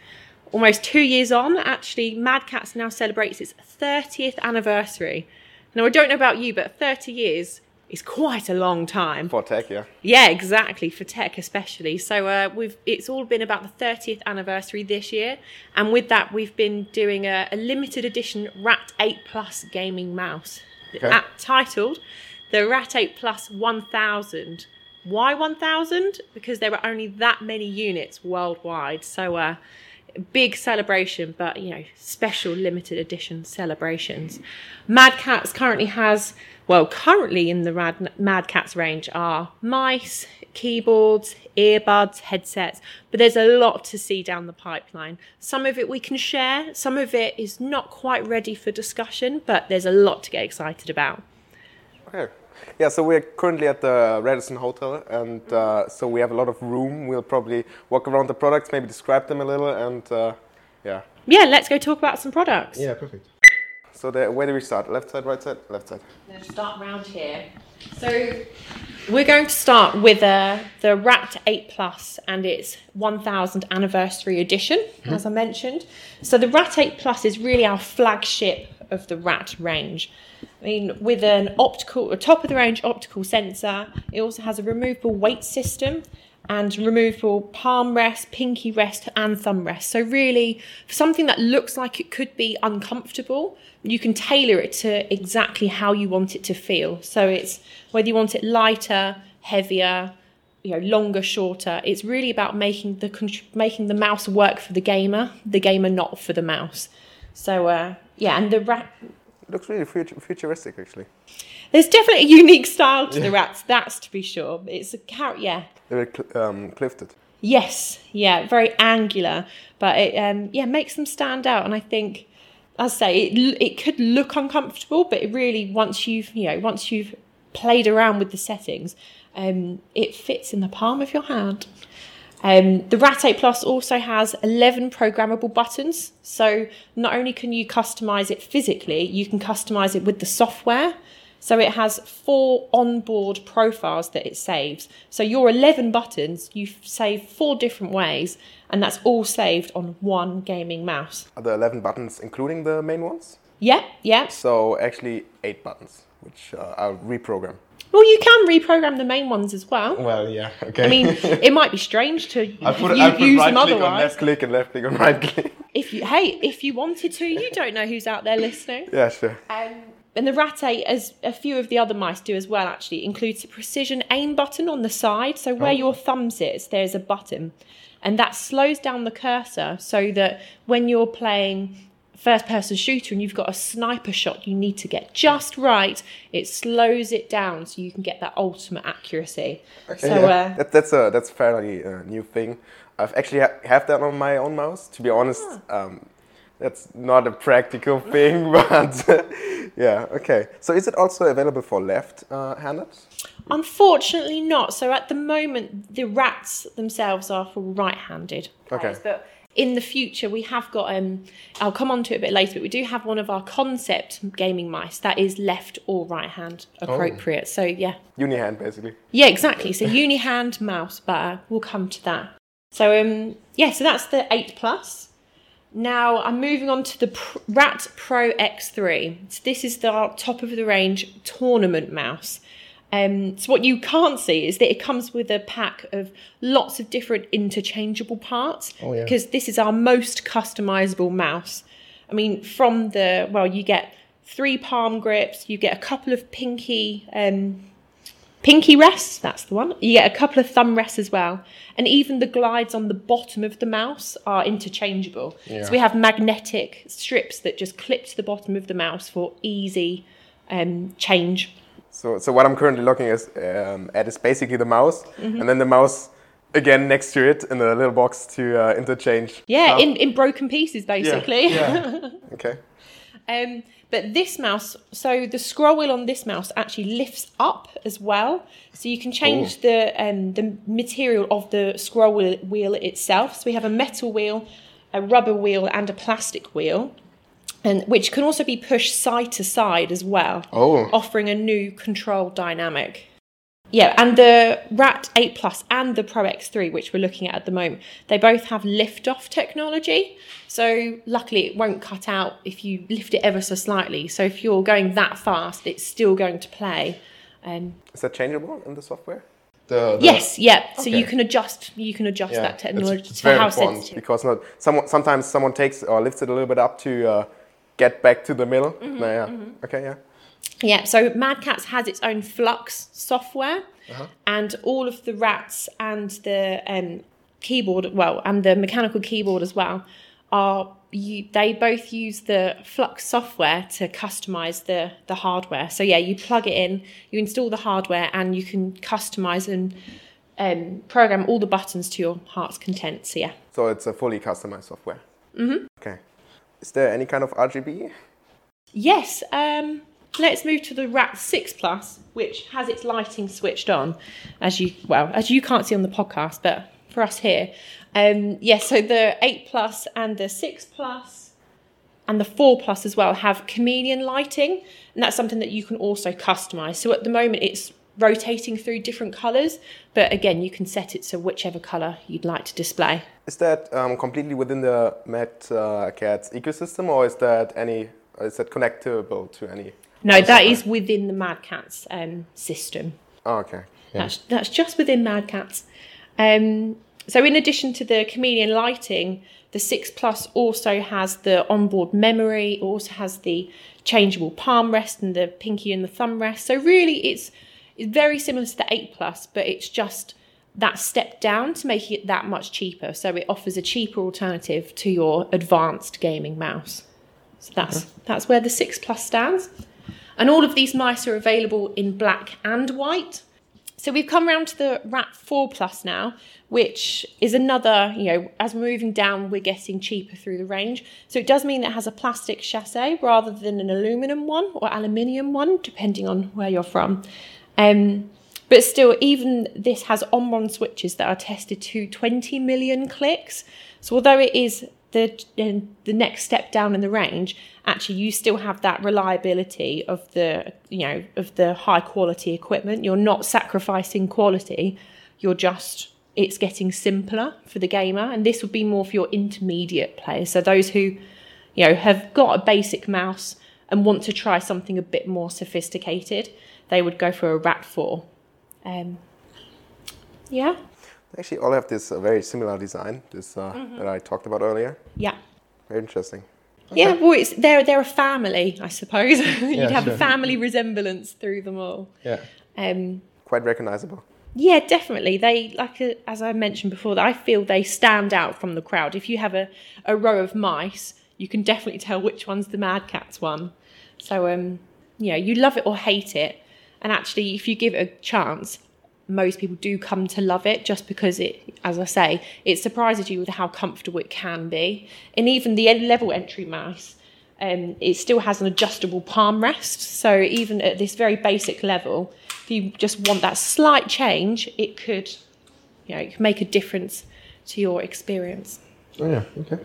Almost two years on, actually, Mad Catz now celebrates its 30th anniversary. Now, I don't know about you, but 30 years is quite a long time. For tech, yeah. Yeah, exactly for tech especially. So uh, we've it's all been about the 30th anniversary this year, and with that we've been doing a, a limited edition Rat 8 Plus gaming mouse, Okay. at, titled the Rat 8 Plus 1000. Why 1000? Because there were only that many units worldwide. So uh, big celebration, but you know, special limited edition celebrations. Mad Catz currently has, well, currently in the Rad, Mad Catz range are mice, keyboards, earbuds, headsets, but there's a lot to see down the pipeline. Some of it we can share, some of it is not quite ready for discussion, but there's a lot to get excited about. Okay. Yeah, so we're currently at the Radisson Hotel, and uh, so we have a lot of room. We'll probably walk around the products, maybe describe them a little, and uh, yeah. Yeah, let's go talk about some products. Yeah, perfect. So the, where do we start? Left side, right side, left side. going to start round here. So we're going to start with uh, the Rat 8 Plus and its 1000th anniversary edition, as I mentioned. So the Rat 8 Plus is really our flagship of the rat range. I mean, with an optical, a top of the range optical sensor, it also has a removable weight system and removable palm rest, pinky rest, and thumb rest. So, really, for something that looks like it could be uncomfortable, you can tailor it to exactly how you want it to feel. So, it's whether you want it lighter, heavier, you know, longer, shorter. It's really about making the making the mouse work for the gamer, the gamer not for the mouse. So, uh, yeah, and the rat looks really futuristic, actually. There's definitely a unique style to the rats, that's to be sure. It's a carrot, yeah. They're cl- um, clifted. Yes, yeah, very angular, but it um, yeah makes them stand out. And I think, as I say, it it could look uncomfortable, but it really once you've you know once you've played around with the settings, um, it fits in the palm of your hand. Um, the Rat 8 Plus also has 11 programmable buttons. So not only can you customize it physically, you can customize it with the software. So it has four onboard profiles that it saves. So your 11 buttons, you save four different ways, and that's all saved on one gaming mouse. Are the 11 buttons including the main ones? Yeah, yeah. So actually, eight buttons, which uh, I'll reprogram. Well, you can reprogram the main ones as well. Well, yeah, okay. I mean, it might be strange to I put, you, I put use right them click otherwise. on left click and left click on right click. If you, hey, if you wanted to, you don't know who's out there listening. yeah, sure. Um, and the Rat 8, as a few of the other mice do as well, actually, includes a precision aim button on the side. So where Oh. your thumb sits, there's a button. And that slows down the cursor so that when you're playing first person shooter and you've got a sniper shot you need to get just right, it slows it down so you can get that ultimate accuracy. so, yeah. uh, that, that's a that's a fairly uh, new thing. I've actually ha- have that on my own mouse. To be honest, um, that's not a practical thing, but yeah, okay. So is it also available for left-handed? Unfortunately, not. So at the moment, the rats themselves are for right-handed. Okay. But in the future, we have got. Um, I'll come on to it a bit later, but we do have one of our concept gaming mice that is left or right hand appropriate. So yeah, Uni hand, basically. yeah, exactly. So uni hand mouse, but uh, we'll come to that. So um, yeah, so that's the eight plus. Now I'm moving on to the Rat Pro X3. So this is the top of the range tournament mouse. Um, so what you can't see is that it comes with a pack of lots of different interchangeable parts Oh, yeah. because this is our most customizable mouse. I mean, from the well, you get three palm grips, you get a couple of pinky um, pinky rests. That's the one. You get a couple of thumb rests as well, and even the glides on the bottom of the mouse are interchangeable. So we have magnetic strips that just clip to the bottom of the mouse for easy um, change. So, so what I'm currently looking is, um, at is basically the mouse, Mm-hmm. and then the mouse again next to it in a little box to uh, interchange. Yeah, stuff. in, in broken pieces, basically. Yeah. okay. Um, but this mouse, so the scroll wheel on this mouse actually lifts up as well, so you can change the um, the material of the scroll wheel, wheel itself. So we have a metal wheel, a rubber wheel, and a plastic wheel, and which can also be pushed side to side as well, Oh. offering a new control dynamic. Yeah, and the Rat 8 Plus and the Pro X3, which we're looking at at the moment, they both have lift-off technology. So luckily, it won't cut out if you lift it ever so slightly. So if you're going that fast, it's still going to play. Um, Is that changeable in the software? The, the yes, yeah. So you can adjust. You can adjust Yeah, that technology it's to very how important sensitive. because not someone sometimes someone takes or lifts it a little bit up to uh, get back to the middle. Mm-hmm, No, yeah. Okay, yeah. Yeah, so Mad Catz has its own Flux software, Uh-huh. and all of the rats and the um, keyboard, well, and the mechanical keyboard as well, are you, they both use the Flux software to customize the the hardware. So yeah, you plug it in, you install the hardware, and you can customize and um, program all the buttons to your heart's content. So yeah. So it's a fully customized software. Mm-hmm. Okay. Is there any kind of RGB? Yes. Um, let's move to the Rat Six Plus, which has its lighting switched on, as you well as you can't see on the podcast, but for us here, um, yes. so the Eight Plus and the Six Plus and the Four Plus as well have chameleon lighting, and that's something that you can also customize. So at the moment, it's rotating through different colors, but again, you can set it to whichever color you'd like to display. Is that um, completely within the Mad uh, ecosystem, or is that any is that connectable to any? No, that is within the Mad Catz um, system. Oh, okay. That's that's just within Mad Catz. Um, so in addition to the chameleon lighting, the Six Plus also has the onboard memory. It also has the changeable palm rest and the pinky and the thumb rest. So really, it's it's very similar to the Eight Plus, but it's just that step down to make it that much cheaper. So it offers a cheaper alternative to your advanced gaming mouse. So that's that's where the Six Plus stands. And all of these mice are available in black and white. So we've come around to the Rat 4 Plus now, which is another, you know, as we're moving down, we're getting cheaper through the range. So it does mean it has a plastic chassis rather than an aluminum one or aluminium one, depending on where you're from. Um, but still, even this has on-on switches that are tested to 20 million clicks. So although it is the the next step down in the range, actually you still have that reliability of the you know of the high quality equipment. You're not sacrificing quality. You're just it's getting simpler for the gamer, and this would be more for your intermediate players. So those who you know have got a basic mouse and want to try something a bit more sophisticated, they would go for a Rat Four. Um, yeah. Actually, all have this uh, very similar design, this uh, that I talked about earlier. Yeah. Very interesting. Yeah, well, it's they're they're a family, I suppose. You'd Yeah, have sure. a family resemblance through them all. Yeah. Um, Quite recognizable. yeah, definitely. They like uh, as I mentioned before, I feel they stand out from the crowd. If you have a, a row of mice, you can definitely tell which one's the Mad Catz one. So um, you know, you love it or hate it, and actually, if you give it a chance, most people do come to love it just because it, as I say, it surprises you with how comfortable it can be. And even the level entry mouse, um, it still has an adjustable palm rest. So even at this very basic level, if you just want that slight change, it could, you know, could make a difference to your experience. Oh yeah. Okay.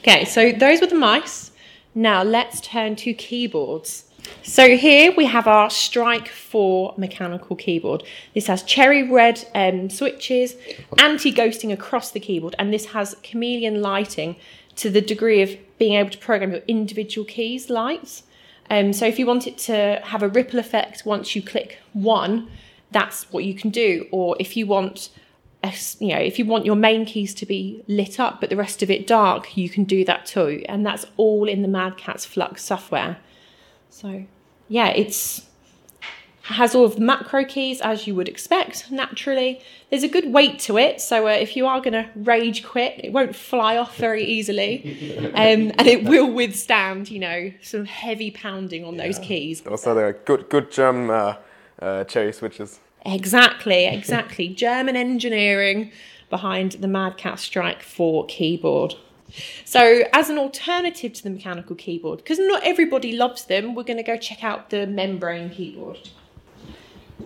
Okay, so those were the mice. Now let's turn to keyboards. So here we have our Strike 4 mechanical keyboard. This has cherry red um, switches, anti-ghosting across the keyboard, and this has chameleon lighting to the degree of being able to program your individual keys lights. Um, so if you want it to have a ripple effect once you click one, that's what you can do. Or if you want a you know, if you want your main keys to be lit up but the rest of it dark, you can do that too. And that's all in the Mad Catz Flux software. So, yeah, it's has all of the macro keys as you would expect naturally. There's a good weight to it, so uh, if you are going to rage quit, it won't fly off very easily, um, and it will withstand, you know, some heavy pounding on those keys. Those are the good, good German uh, uh, cherry switches. Exactly, exactly. German engineering behind the Mad Catz Strike 4 keyboard. So, as an alternative to the mechanical keyboard, because not everybody loves them, we're going to go check out the membrane keyboard.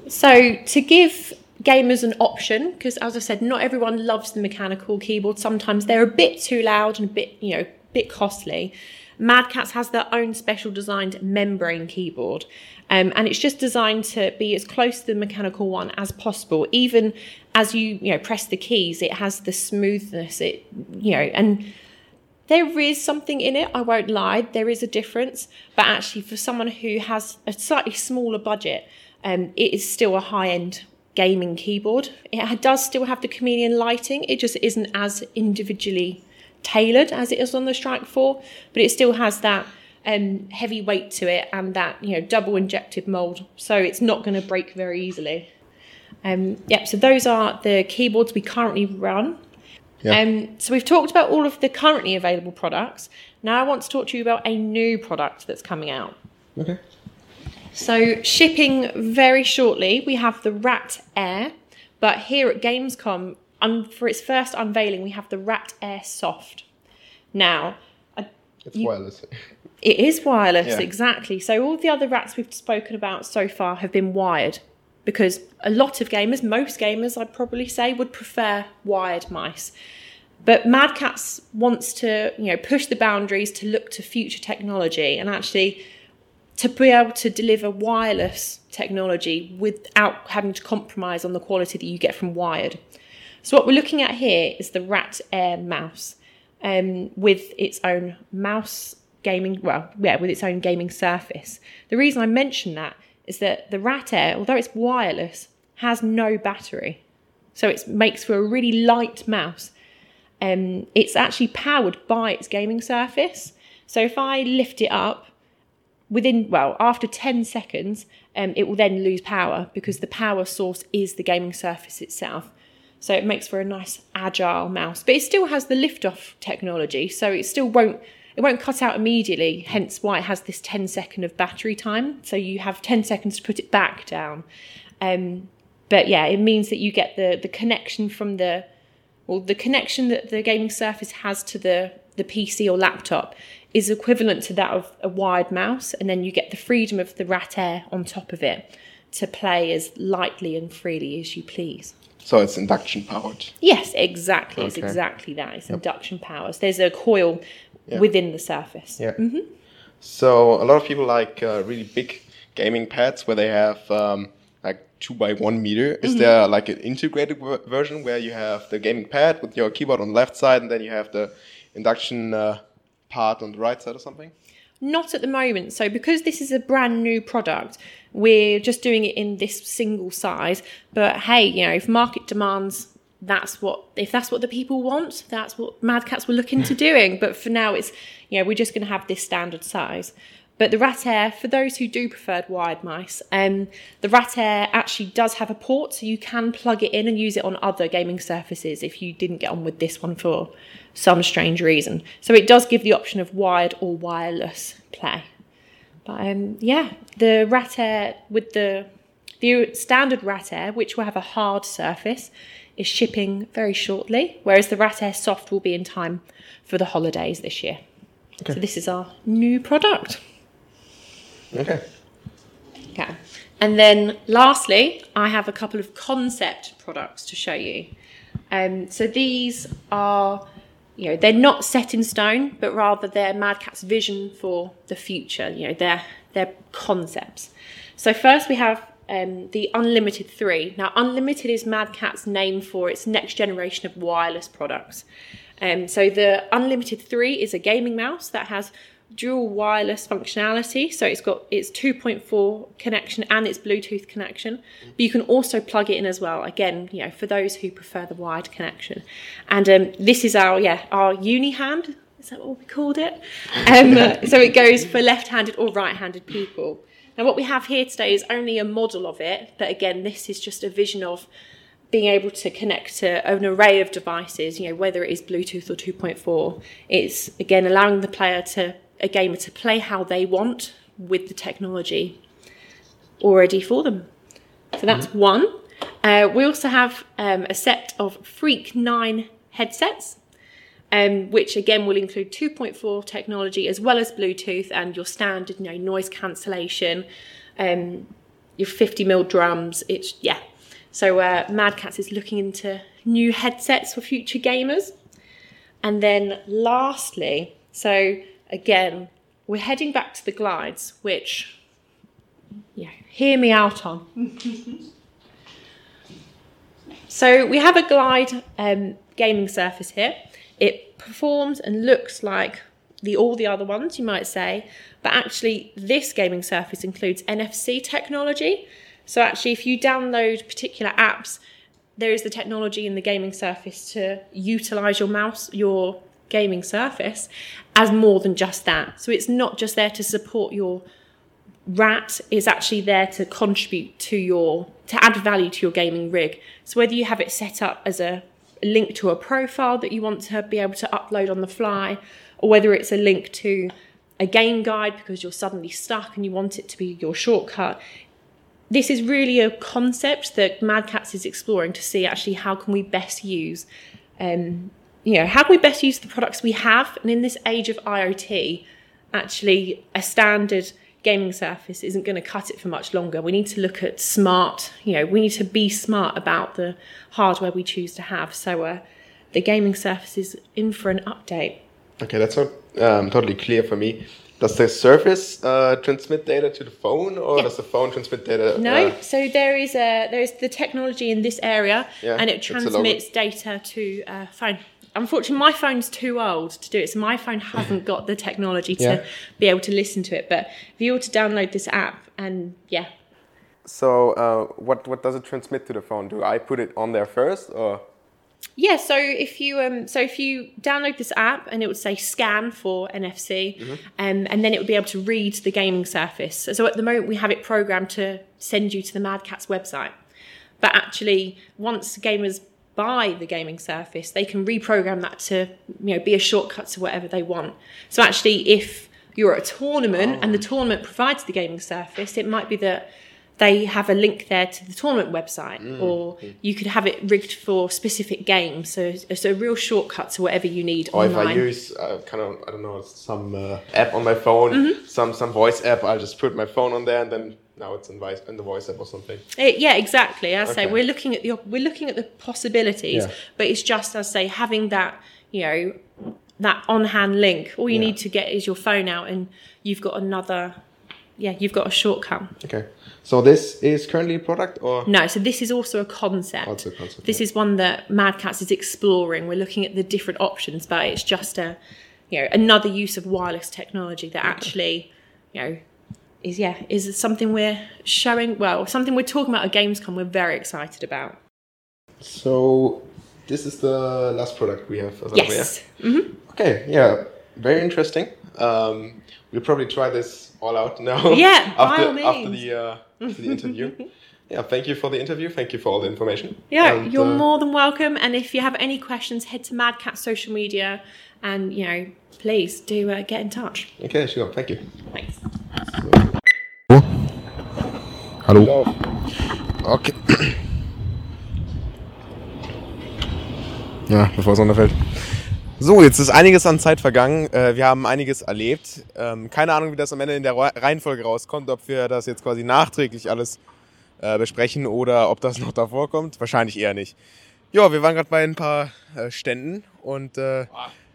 So, to give gamers an option, because as I said, not everyone loves the mechanical keyboard. Sometimes they're a bit too loud and a bit, you know, a bit costly. Mad Catz has their own special designed membrane keyboard, um, and it's just designed to be as close to the mechanical one as possible. Even as you, you know, press the keys, it has the smoothness. It, you know, and there is something in it, I won't lie, there is a difference. But actually, for someone who has a slightly smaller budget, um, it is still a high end gaming keyboard. It does still have the chameleon lighting, it just isn't as individually tailored as it is on the Strike 4, but it still has that. Um, heavy weight to it and that you know double injected mold so it's not going to break very easily um, yep so those are the keyboards we currently run Yeah. um, so we've talked about all of the currently available products. Now I want to talk to you about a new product that's coming out. Okay. So shipping very shortly, we have the Rat Air, but here at Gamescom, um, for its first unveiling, we have the Rat Air Soft. Now, I- It's You- wireless. it is wireless, Yeah. exactly. So all the other rats we've spoken about so far have been wired because a lot of gamers, most gamers, I'd probably say, would prefer wired mice. But Mad Catz wants to, you know, push the boundaries to look to future technology and actually to be able to deliver wireless technology without having to compromise on the quality that you get from wired. So what we're looking at here is the Rat Air mouse um, with its own mouse gaming, well, yeah, with its own gaming surface. The reason I mention that is that the Rat Air, although it's wireless, has no battery. So it makes for a really light mouse. Um, it's actually powered by its gaming surface. So if I lift it up, within, well, after 10 seconds, um, it will then lose power because the power source is the gaming surface itself. So it makes for a nice agile mouse, but it still has the lift-off technology, so it still won't it won't cut out immediately. Hence why it has this 10 second of battery time. So you have 10 seconds to put it back down. Um, but yeah, it means that you get the the connection from the well the connection that the gaming surface has to the the PC or laptop is equivalent to that of a wired mouse, and then you get the freedom of the rat air on top of it to play as lightly and freely as you please. So it's induction powered. Yes, exactly. It's exactly that. It's induction powers. There's a coil Yeah. within the surface. Yeah. So a lot of people like uh, really big gaming pads where they have um, like two by one meter. Is there like an integrated ver- version where you have the gaming pad with your keyboard on the left side and then you have the induction uh, part on the right side or something? Not at the moment. So, because this is a brand new product, we're just doing it in this single size. But hey, you know, if market demands, that's what if that's what the people want, that's what Mad Catz were looking to doing. But for now, it's you know we're just going to have this standard size. But the Rat Air, for those who do prefer wired mice, um, the Rat Air actually does have a port, so you can plug it in and use it on other gaming surfaces if you didn't get on with this one for some strange reason. So it does give the option of wired or wireless play. But um, yeah, the Rat Air with the the standard Rat Air, which will have a hard surface, is shipping very shortly, whereas the Rat Air Soft will be in time for the holidays this year. So this is our new product. Okay. Okay. And then lastly, I have a couple of concept products to show you. Um, so these are, you know, they're not set in stone, but rather they're Mad Cat's vision for the future. You know, they're they're concepts. So first we have um, the Unlimited 3. Now, Unlimited is Mad Cat's name for its next generation of wireless products. Um, so the Unlimited 3 is a gaming mouse that has dual wireless functionality. So it's got its 2.4 connection and its Bluetooth connection. But you can also plug it in as well. Again, you know, for those who prefer the wired connection. And um, this is our yeah our uni hand. Is that what we called it? Um, so it goes for left-handed or right-handed people. Now, what we have here today is only a model of it, but again, this is just a vision of being able to connect to an array of devices, you know, whether it is Bluetooth or 2.4. It's again allowing the player to, a gamer to play how they want with the technology already for them. So that's one. Uh, we also have um, a set of F.R.E.Q. 9 headsets, um, which again will include 2.4 technology as well as Bluetooth and your standard, you know, noise cancellation, um, your 50 mil drums. It's yeah. So uh, Mad Catz is looking into new headsets for future gamers. And then lastly, so again, we're heading back to the glides, which yeah, hear me out on. so we have a glide um, gaming surface here. It performs and looks like the all the other ones, you might say, but actually this gaming surface includes NFC technology. So actually, if you download particular apps, there is the technology in the gaming surface to utilize your mouse, your gaming surface, as more than just that. So it's not just there to support your rat it's actually there to contribute to your to add value to your gaming rig. So whether you have it set up as a link to a profile that you want to be able to upload on the fly, or whether it's a link to a game guide because you're suddenly stuck and you want it to be your shortcut. This is really a concept that Mad Catz is exploring to see actually how can we best use um, you know, how can we best use the products we have? And in this age of IoT, actually, a standard gaming surface isn't going to cut it for much longer. We need to look at smart, you know, we need to be smart about the hardware we choose to have. So uh, the gaming surface is in for an update. Okay, that's not um, totally clear for me. Does the Surface uh, transmit data to the phone, or Yeah. does the phone transmit data? No, uh, so there is a there is the technology in this area, Yeah, and it it's a logo. transmits data to uh, phone. Unfortunately my phone's too old to do it, so my phone hasn't got the technology to Yeah. be able to listen to it. But if you were to download this app, and yeah, So, uh, what what does it transmit to the phone? Do I put it on there first, or Yeah, so if you um, so if you download this app and it would say scan for NFC, um, and then it would be able to read the gaming surface. So at the moment we have it programmed to send you to the Mad Catz website, but actually once gamers buy the gaming surface, they can reprogram that to you know be a shortcut to whatever they want. So actually, if you're at a tournament oh. and the tournament provides the gaming surface, it might be that they have a link there to the tournament website, or you could have it rigged for specific games. So it's a real shortcut to whatever you need or if I use uh, kind of I don't know some uh, app on my phone, Mm-hmm. some some voice app, I'll just put my phone on there, and then now it's in, voice, in the voice app or something. Eh, yeah, exactly. As I say, we're looking at the we're looking at the possibilities, Yeah. but it's just as I say having that you know that on hand link. All you Yeah. need to get is your phone out, and you've got another. Yeah, you've got a shortcut. Okay. So this is currently a product, or No, so this is also a concept. Oh, also a concept, This yeah. is one that Mad Catz is exploring. We're looking at the different options, but it's just a, you know, another use of wireless technology that actually, you know, is yeah is something we're showing. Well, something we're talking about at Gamescom. We're very excited about. so this is the last product we have. available, Yes. yeah? Okay. Yeah. Very interesting. Um, we'll probably try this all out now. Yeah, by after all after the uh, after the interview. yeah. Thank you for the interview. Thank you for all the information. Yeah, And, you're uh, more than welcome. And if you have any questions, head to Mad Catz social media, and you know, please do uh, get in touch. Okay. Sure. Thank you. Thanks. Hallo. Okay. Ja, bevor es runterfällt. So, jetzt ist einiges an Zeit vergangen. Äh, Wir haben einiges erlebt. Ähm, Keine Ahnung, wie das am Ende in der Rei- Reihenfolge rauskommt, ob wir das jetzt quasi nachträglich alles äh, besprechen oder ob das noch davor kommt. Wahrscheinlich eher nicht. Ja, wir waren gerade bei ein paar äh, Ständen und äh,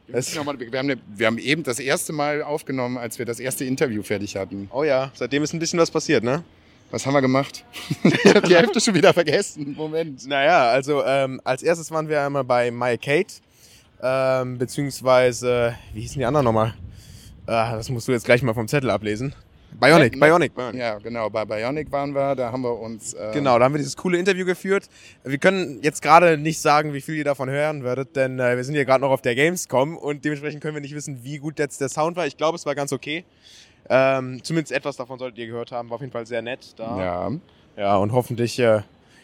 Wir, müssen noch mal, wir, haben eine, wir haben eben das erste Mal aufgenommen, als wir das erste Interview fertig hatten. oh ja, seitdem ist ein bisschen was passiert, ne? Was haben wir gemacht? ich habe die Hälfte schon wieder vergessen. Moment. Naja, also ähm, als erstes waren wir einmal bei My Kate, ähm, beziehungsweise, wie hießen die anderen nochmal? Ah, das musst du jetzt gleich mal vom Zettel ablesen. Bionic, Bionic, Bionic. Ja, genau. Bei Bionic waren wir. Da haben wir uns. Äh, Genau, da haben wir dieses coole Interview geführt. Wir können jetzt gerade nicht sagen, wie viel ihr davon hören werdet, denn äh, wir sind hier gerade noch auf der Gamescom und dementsprechend können wir nicht wissen, wie gut jetzt der Sound war. Ich glaube, es war ganz okay. Ähm, zumindest etwas davon solltet ihr gehört haben. War auf jeden Fall sehr nett da. Ja. ja und hoffentlich äh,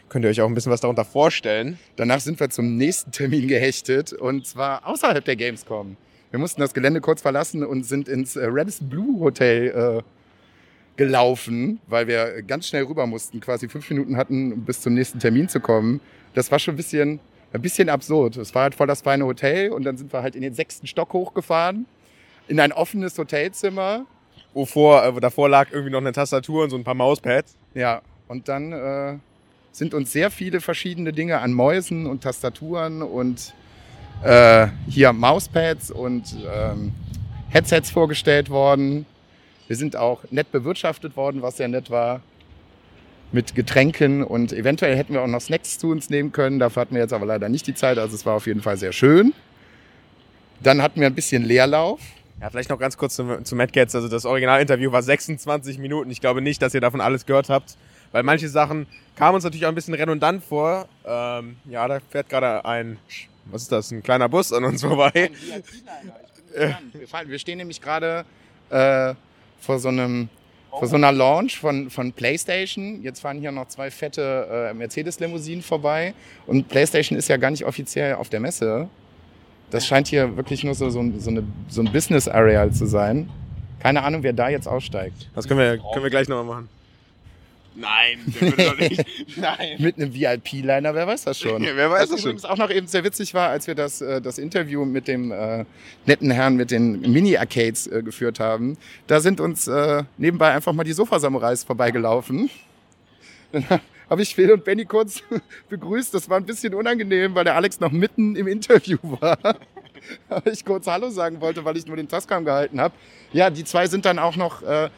könnt ihr euch auch ein bisschen was darunter vorstellen. Danach sind wir zum nächsten Termin gehechtet und zwar außerhalb der Gamescom. Wir mussten das Gelände kurz verlassen und sind ins äh, Radisson Blue Hotel äh, gelaufen, weil wir ganz schnell rüber mussten, quasi fünf Minuten hatten, um bis zum nächsten Termin zu kommen. Das war schon ein bisschen, ein bisschen absurd. Es war halt voll das feine Hotel und dann sind wir halt in den sechsten Stock hochgefahren, in ein offenes Hotelzimmer. Wovor, äh, davor lag irgendwie noch eine Tastatur und so ein paar Mauspads. Ja, und dann äh, sind uns sehr viele verschiedene Dinge an Mäusen und Tastaturen und äh, hier Mauspads und ähm, Headsets vorgestellt worden. Wir sind auch nett bewirtschaftet worden, was sehr nett war. Mit Getränken und eventuell hätten wir auch noch Snacks zu uns nehmen können. Dafür hatten wir jetzt aber leider nicht die Zeit. Also es war auf jeden Fall sehr schön. Dann hatten wir ein bisschen Leerlauf. Ja, vielleicht noch ganz kurz zu, zu Mad Cats. Also das Originalinterview war 26 Minuten. Ich glaube nicht, dass ihr davon alles gehört habt, weil manche Sachen kamen uns natürlich auch ein bisschen redundant vor. Ähm, ja, da fährt gerade ein, was ist das, ein kleiner Bus an uns vorbei. Wir, wir stehen nämlich gerade äh, vor so einem vor so einer Launch von, von PlayStation. Jetzt fahren hier noch zwei fette äh, Mercedes-Limousinen vorbei. Und PlayStation ist ja gar nicht offiziell auf der Messe. Das scheint hier wirklich nur so, so, ein- so, eine, so ein Business-Areal zu sein. Keine Ahnung, wer da jetzt aussteigt. Das können wir, können wir gleich nochmal machen. Nein, der würde doch nicht. Nein. Mit einem VIP-Liner, wer weiß das schon. Ja, wer weiß Was das schon. übrigens auch noch eben sehr witzig war, als wir das, äh, das Interview mit dem äh, netten Herrn mit den Mini-Arcades äh, geführt haben. Da sind uns äh, nebenbei einfach mal die Sofa-Samurais vorbeigelaufen. Dann habe ich Phil und Benny kurz begrüßt. Das war ein bisschen unangenehm, weil der Alex noch mitten im Interview war. Aber ich kurz Hallo sagen wollte, weil ich nur den Tascam gehalten habe. Ja, die zwei sind dann auch noch äh,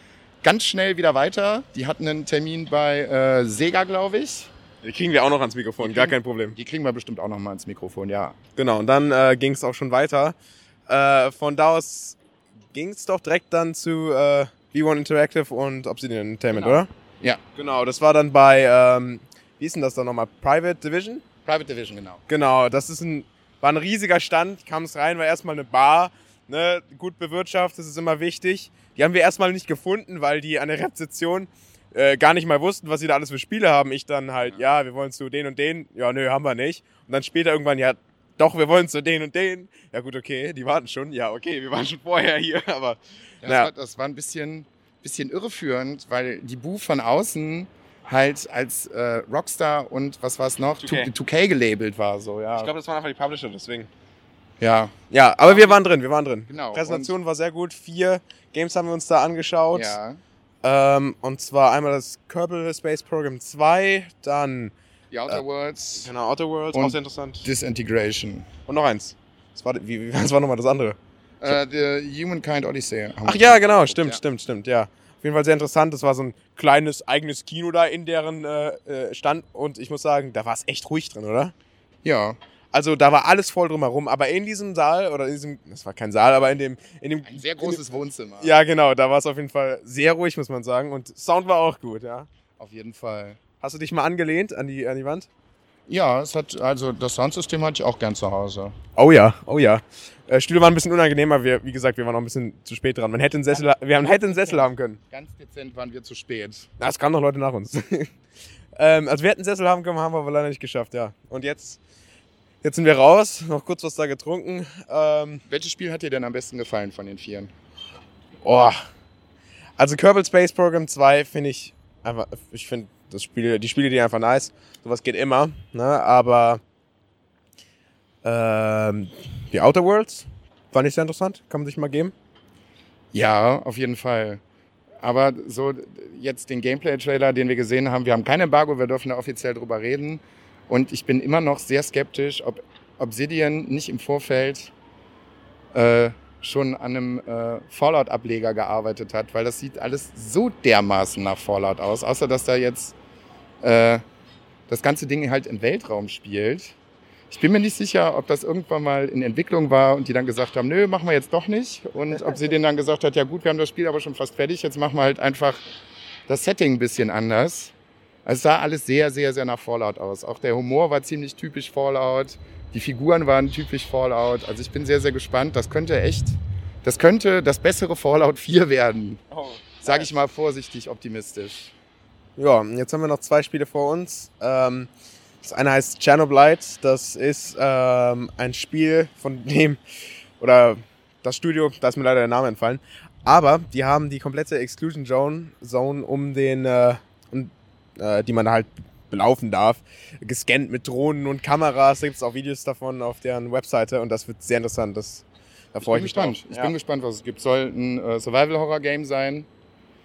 ganz schnell wieder weiter. Die hatten einen Termin bei äh, Sega, glaube ich. Die kriegen wir auch noch ans Mikrofon, gar kein Problem. Die kriegen wir bestimmt auch noch mal ins Mikrofon, ja. Genau, und dann äh, ging es auch schon weiter. Äh, von da aus ging es doch direkt dann zu äh, V1 Interactive und Obsidian Entertainment, Genau. oder? Ja. Genau, das war dann bei, ähm, wie ist denn das dann nochmal? Private Division? Private Division, genau. Genau, das ist ein, war ein riesiger Stand, kam es rein, war erstmal eine Bar, ne, gut bewirtschaftet, das ist immer wichtig. Die haben wir erstmal nicht gefunden, weil die an der Rezeption äh, gar nicht mal wussten, was sie da alles für Spiele haben. Ich dann halt, ja, wir wollen zu den und den, ja, nö, haben wir nicht. Und dann später irgendwann, ja, doch, wir wollen zu den und den. Ja gut, okay, die warten schon. Ja, okay, wir waren schon vorher hier, aber Ja, das, war, das war ein bisschen, bisschen irreführend, weil die Bu von außen halt als äh, Rockstar und was war es noch? 2K. 2K gelabelt war, so, ja. ich glaube, das waren einfach die Publisher, deswegen. Ja, Ja, aber wir waren drin, wir waren drin. Genau, Präsentation war sehr gut. Vier Games haben wir uns da angeschaut. ja. Ähm, und zwar einmal das Kerbal Space Program 2, dann Die Outer Worlds, genau, Outer Worlds, Und auch sehr interessant. Disintegration. Und noch eins. Das war, wie, was war nochmal das andere? Äh, The Humankind Odyssey. Ach ja, genau, stimmt, ja. stimmt, stimmt, ja. Auf jeden Fall sehr interessant. Das war so ein kleines eigenes Kino da in deren äh, äh, Stand. Und ich muss sagen, da war es echt ruhig drin, oder? Ja, Also da war alles voll drumherum. Aber in diesem Saal, oder in diesem, das war kein Saal, aber in dem, in dem ein sehr großes Wohnzimmer. Ja, genau, da war es auf jeden Fall sehr ruhig, muss man sagen. Und Sound war auch gut, ja. Auf jeden Fall. Hast du dich mal angelehnt an die, an die Wand? Ja, es hat, also das Soundsystem hatte ich auch gern zu Hause. Oh ja, oh ja. Äh, Stühle waren ein bisschen unangenehmer. Wir, wie gesagt, wir waren noch ein bisschen zu spät dran. Man hätte einen Sessel, wir haben, hätte einen Sessel haben können. Ganz dezent waren wir zu spät. Na, es kamen noch Leute nach uns. ähm, also wir hätten einen Sessel haben können, haben wir aber leider nicht geschafft, ja. Und jetzt, jetzt sind wir raus, noch kurz was da getrunken. Ähm, Welches Spiel hat dir denn am besten gefallen von den Vieren? oh. Also Kerbal Space Program 2 finde ich einfach, ich finde das Spiel, die Spiele, die einfach nice. Sowas geht immer, ne? Aber ähm, die Outer Worlds fand ich sehr interessant, kann man sich mal geben. Ja, auf jeden Fall. Aber so jetzt den Gameplay-Trailer, den wir gesehen haben, wir haben kein Embargo, wir dürfen da offiziell drüber reden. Und ich bin immer noch sehr skeptisch, ob Obsidian nicht im Vorfeld äh, schon an einem äh, Fallout-Ableger gearbeitet hat, weil das sieht alles so dermaßen nach Fallout aus, außer dass da jetzt äh, das ganze Ding halt im Weltraum spielt. Ich bin mir nicht sicher, ob das irgendwann mal in Entwicklung war und die dann gesagt haben, nö, machen wir jetzt doch nicht. Und ob sie denen dann gesagt hat, ja gut, wir haben das Spiel aber schon fast fertig, jetzt machen wir halt einfach das Setting ein bisschen anders. Also es sah alles sehr, sehr, sehr nach Fallout aus. Auch der Humor war ziemlich typisch Fallout. Die Figuren waren typisch Fallout. Also ich bin sehr, sehr gespannt. Das könnte echt, das könnte das bessere Fallout 4 werden. Sage ich mal vorsichtig optimistisch. Ja, und jetzt haben wir noch zwei Spiele vor uns. Ähm, das eine heißt Chernobylite. Das ist ähm, ein Spiel von dem, oder das Studio, da ist mir leider der Name entfallen. Aber die haben die komplette Exclusion Zone, Zone um den, äh, um, äh, die man halt belaufen darf, gescannt mit Drohnen und Kameras. Da gibt es auch Videos davon auf deren Webseite und das wird sehr interessant. Das, da Ich freue bin ich mich gespannt. drauf. Ich Ja. bin gespannt, was es gibt. Soll ein äh, Survival-Horror-Game sein.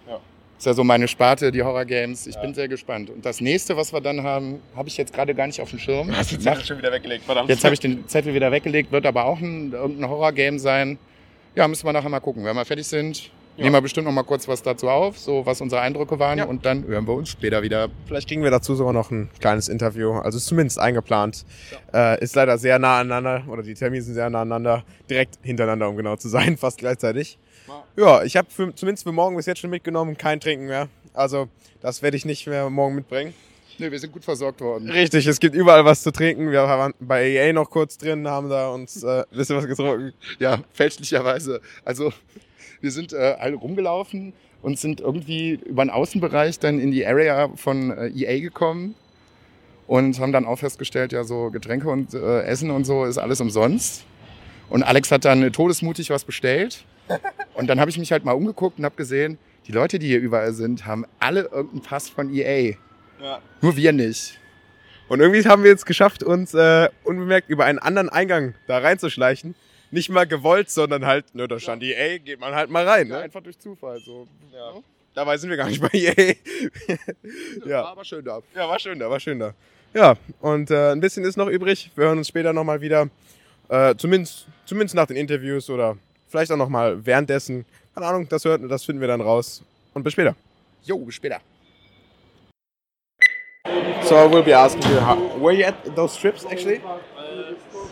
Ja. Ist ja so meine Sparte, die Horror-Games. Ich bin sehr gespannt. Und das nächste, was wir dann haben, habe ich jetzt gerade gar nicht auf dem Schirm. Hast du Zettel schon wieder weggelegt, verdammt. Jetzt habe ich den Zettel wieder weggelegt, wird aber auch ein, irgendein Horror-Game sein. Ja, müssen wir nachher mal gucken. Wenn wir fertig sind, nehmen wir bestimmt noch mal kurz was dazu auf, so was unsere Eindrücke waren. Ja. Und dann hören wir uns später wieder. Vielleicht kriegen wir dazu sogar noch ein kleines Interview. Also ist zumindest eingeplant. Äh, ist leider sehr nah aneinander, oder die Termine sind sehr nah aneinander. Direkt hintereinander, um genau zu sein, fast gleichzeitig. Ja, ich habe zumindest für morgen bis jetzt schon mitgenommen, kein Trinken mehr. Also das werde ich nicht mehr morgen mitbringen. Nö, wir sind gut versorgt worden. Richtig, es gibt überall was zu trinken. Wir waren bei EA noch kurz drin, haben da uns äh, ein bisschen was getrunken. Ja, fälschlicherweise. Also wir sind äh, alle rumgelaufen und sind irgendwie über den Außenbereich dann in die Area von äh, EA gekommen und haben dann auch festgestellt, ja, so Getränke und äh, Essen und so ist alles umsonst. Und Alex hat dann todesmutig was bestellt. Und dann habe ich mich halt mal umgeguckt und habe gesehen, die Leute, die hier überall sind, haben alle irgendeinen Pass von EA. Ja. Nur wir nicht. Und irgendwie haben wir jetzt geschafft, uns äh, unbemerkt über einen anderen Eingang da reinzuschleichen. Nicht mal gewollt, sondern halt, ne, da stand EA, geht man halt mal rein. Ja, Ne? einfach durch Zufall. So. Ja. Dabei sind wir gar nicht bei EA. War ja. aber schön da. ja, war schön da, war schön da. Ja, und äh, ein bisschen ist noch übrig. Wir hören uns später nochmal wieder. Äh, zumindest, zumindest nach den Interviews oder vielleicht auch nochmal währenddessen. Keine Ahnung, das, hört, das finden wir dann raus. Und bis später. Jo, bis später. So I will be asking you, how, were you at those trips actually?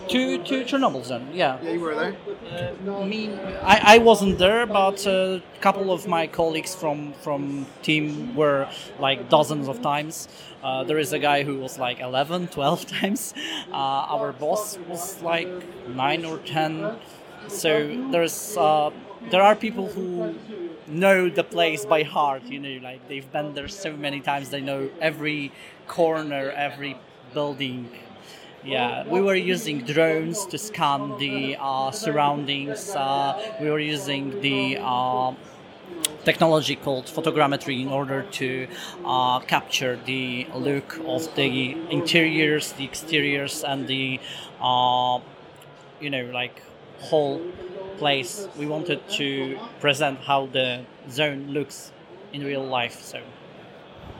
To to Chernobyl zone, yeah. Yeah, you were there. Me, I, I wasn't there, but a couple of my colleagues from from team were like dozens of times. Uh, there is a guy who was like 11, 12 times. Uh, our boss was like nine or ten. So there's uh, there are people who know the place by heart. You know, like they've been there so many times. They know every corner, every building. Yeah, we were using drones to scan the uh, surroundings. Uh, we were using the uh, technology called photogrammetry in order to uh, capture the look of the interiors, the exteriors, and the uh, you know like whole place. We wanted to present how the zone looks in real life. So.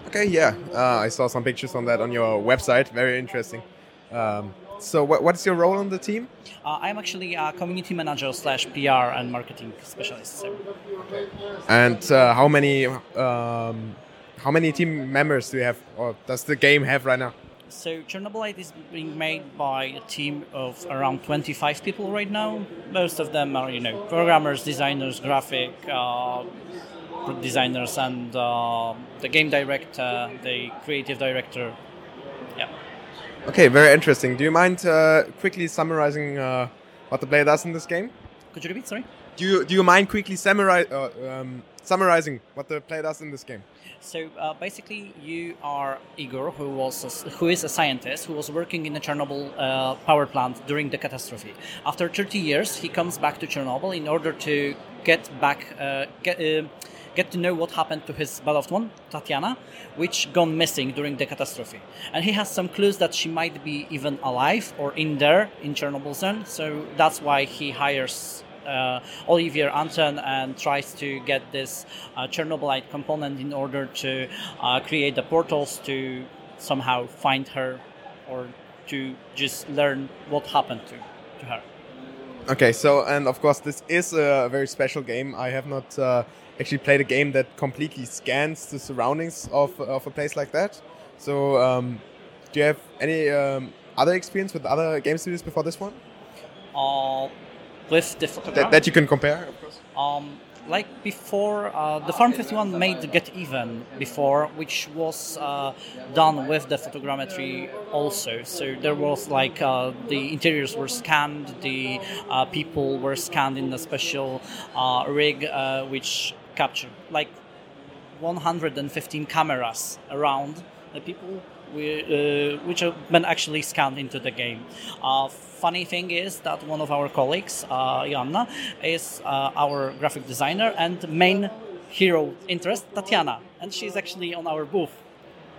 Okay, yeah, uh, I saw some pictures on that on your website. Very interesting. Um, so, what, what's your role on the team? Uh, I'm actually a community manager slash PR and marketing specialist. So. And uh, how many um, how many team members do you have, or does the game have right now? So Chernobylite is being made by a team of around 25 people right now. Most of them are, you know, programmers, designers, graphic uh, designers, and uh, the game director, the creative director. Okay, very interesting. Do you mind uh, quickly summarizing uh, what the player does in this game? Could you repeat? Sorry. Do you do you mind quickly summarize, uh, um, summarizing what the player does in this game? So uh, basically, you are Igor, who was a, who is a scientist who was working in the Chernobyl uh, power plant during the catastrophe. After 30 years, he comes back to Chernobyl in order to get back uh, get uh, get to know what happened to his beloved one, Tatiana, which gone missing during the catastrophe. And he has some clues that she might be even alive or in there in Chernobyl zone. So that's why he hires uh, Olivier Anton and tries to get this uh, Chernobylite component in order to uh, create the portals to somehow find her or to just learn what happened to, to her. Okay, so and of course this is a very special game. I have not uh, actually played a game that completely scans the surroundings of, of a place like that. So um, do you have any um, other experience with other game studios before this one? Uh, with the. That, that you can compare, of course. Um, like before, uh, the Farm 51 made Get Even before, which was uh, done with the photogrammetry also. So there was like uh, the interiors were scanned, the uh, people were scanned in a special uh, rig uh, which captured like 115 cameras around the people we, uh, which have been actually scanned into the game. Uh, funny thing is that one of our colleagues, uh, Joanna, is uh, our graphic designer and main hero interest, Tatiana, and she's actually on our booth,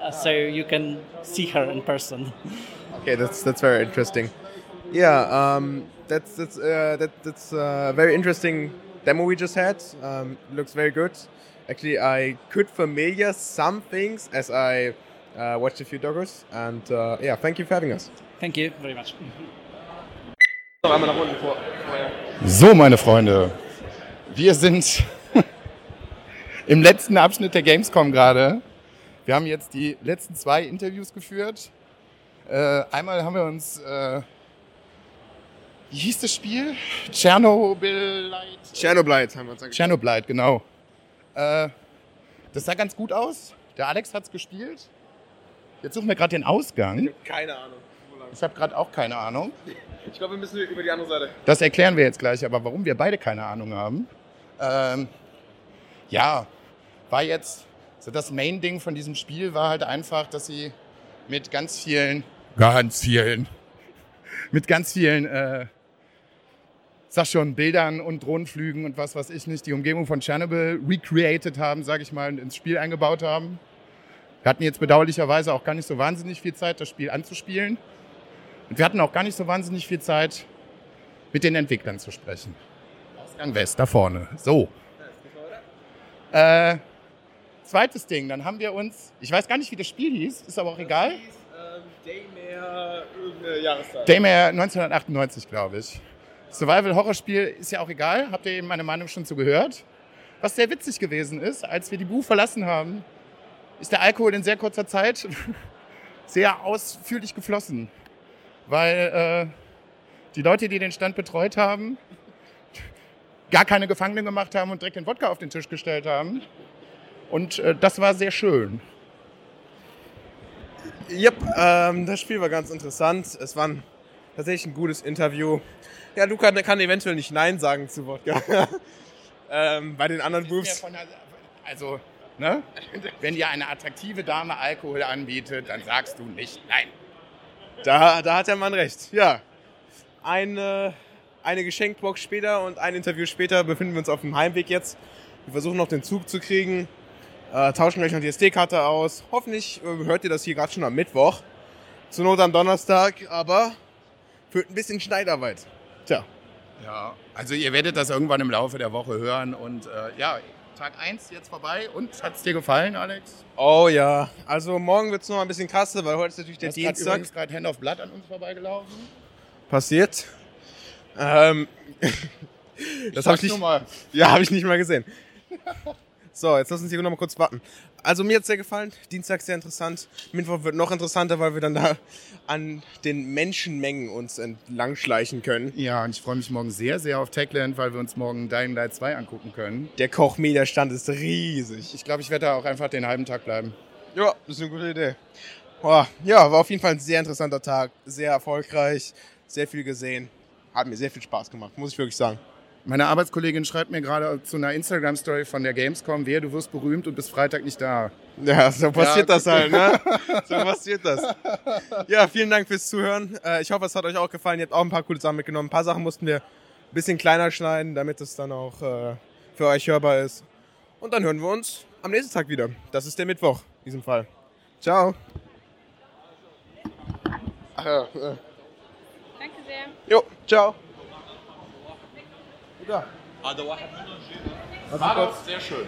uh, so you can see her in person. Okay, that's that's very interesting. Yeah, um, that's that's uh, that, that's a very interesting demo we just had. Um, looks very good. Actually, I could familiar some things as I uh, watched a few doggos, and uh, yeah, thank you for having us. Thank you very much. So, meine Freunde, wir sind im letzten Abschnitt der Gamescom gerade. Wir haben jetzt die letzten zwei Interviews geführt. Äh, einmal haben wir uns, äh, wie hieß das Spiel? Chernobyl Chernobylite haben wir uns angeschaut. Chernobylite, genau. Äh, das sah ganz gut aus. Der Alex hat's gespielt. Jetzt suchen wir gerade den Ausgang. Keine Ahnung. Ich habe gerade auch keine Ahnung. Ich glaube, wir müssen über die andere Seite. Das erklären wir jetzt gleich, aber warum wir beide keine Ahnung haben. Ähm, ja, war jetzt so das Main-Ding von diesem Spiel war halt einfach, dass sie mit ganz vielen, ganz vielen, mit ganz vielen, äh, sag schon, Bildern und Drohnenflügen und was weiß ich nicht, die Umgebung von Chernobyl recreated haben, sage ich mal, und ins Spiel eingebaut haben. Wir hatten jetzt bedauerlicherweise auch gar nicht so wahnsinnig viel Zeit, das Spiel anzuspielen. Und wir hatten auch gar nicht so wahnsinnig viel Zeit, mit den Entwicklern zu sprechen. Ausgang West, da vorne. So. Äh, zweites Ding, dann haben wir uns, ich weiß gar nicht, wie das Spiel hieß, ist aber auch egal. Daymare, irgendeine Jahreszeit. Daymare 1998, glaube ich. Survival-Horrorspiel ist ja auch egal, habt ihr eben meine Meinung schon zu gehört. Was sehr witzig gewesen ist, als wir die Buch verlassen haben, ist der Alkohol in sehr kurzer Zeit sehr ausführlich geflossen, weil äh, die Leute, die den Stand betreut haben, gar keine Gefangenen gemacht haben und direkt den Wodka auf den Tisch gestellt haben. Und äh, das war sehr schön. Yep, ähm, das Spiel war ganz interessant. Es war ein, tatsächlich ein gutes Interview. Ja, Luca kann eventuell nicht Nein sagen zu Wodka. ähm, bei den anderen Moves. Also, ne? wenn dir eine attraktive Dame Alkohol anbietet, dann sagst du nicht Nein. Da, da hat der Mann recht, ja. Eine, eine Geschenkbox später und ein Interview später befinden wir uns auf dem Heimweg jetzt. Wir versuchen noch den Zug zu kriegen. Äh, tauschen gleich noch die SD-Karte aus. Hoffentlich äh, hört ihr das hier gerade schon am Mittwoch. Zur Not am Donnerstag, aber für ein bisschen Schneidarbeit. Tja. Ja, also ihr werdet das irgendwann im Laufe der Woche hören und äh, ja, Tag 1 jetzt vorbei und hat es dir gefallen, Alex? Oh ja, also morgen wird es noch ein bisschen krasser, weil heute ist natürlich der Dienstag. übrigens gerade Hand of Blood an uns vorbeigelaufen. Passiert. Ähm, das habe ich nicht, mal. ja, habe ich nicht mal gesehen. So, jetzt lass uns hier noch mal kurz warten. Also mir hat sehr gefallen. Dienstag sehr interessant. Mittwoch wird noch interessanter, weil wir dann da an den Menschenmengen uns entlang schleichen können. Ja, und ich freue mich morgen sehr, sehr auf Techland, weil wir uns morgen Dying Light 2 angucken können. Der Kochmeterstand ist riesig. Ich glaube, ich werde da auch einfach den halben Tag bleiben. Ja, das ist eine gute Idee. Boah, ja, war auf jeden Fall ein sehr interessanter Tag. Sehr erfolgreich. Sehr viel gesehen. Hat mir sehr viel Spaß gemacht, muss ich wirklich sagen. Meine Arbeitskollegin schreibt mir gerade zu einer Instagram-Story von der Gamescom, wer du wirst berühmt und bist Freitag nicht da. Ja, so passiert Ja. das halt, ne? So passiert das. Ja, vielen Dank fürs Zuhören. Äh, Ich hoffe, es hat euch auch gefallen. Ihr habt auch ein paar coole Sachen mitgenommen. Ein paar Sachen mussten wir ein bisschen kleiner schneiden, damit es dann auch äh, für euch hörbar ist. Und dann hören wir uns am nächsten Tag wieder. Das ist der Mittwoch in diesem Fall. Ciao. Danke sehr. jo, ciao. Ja. А до War sehr schön.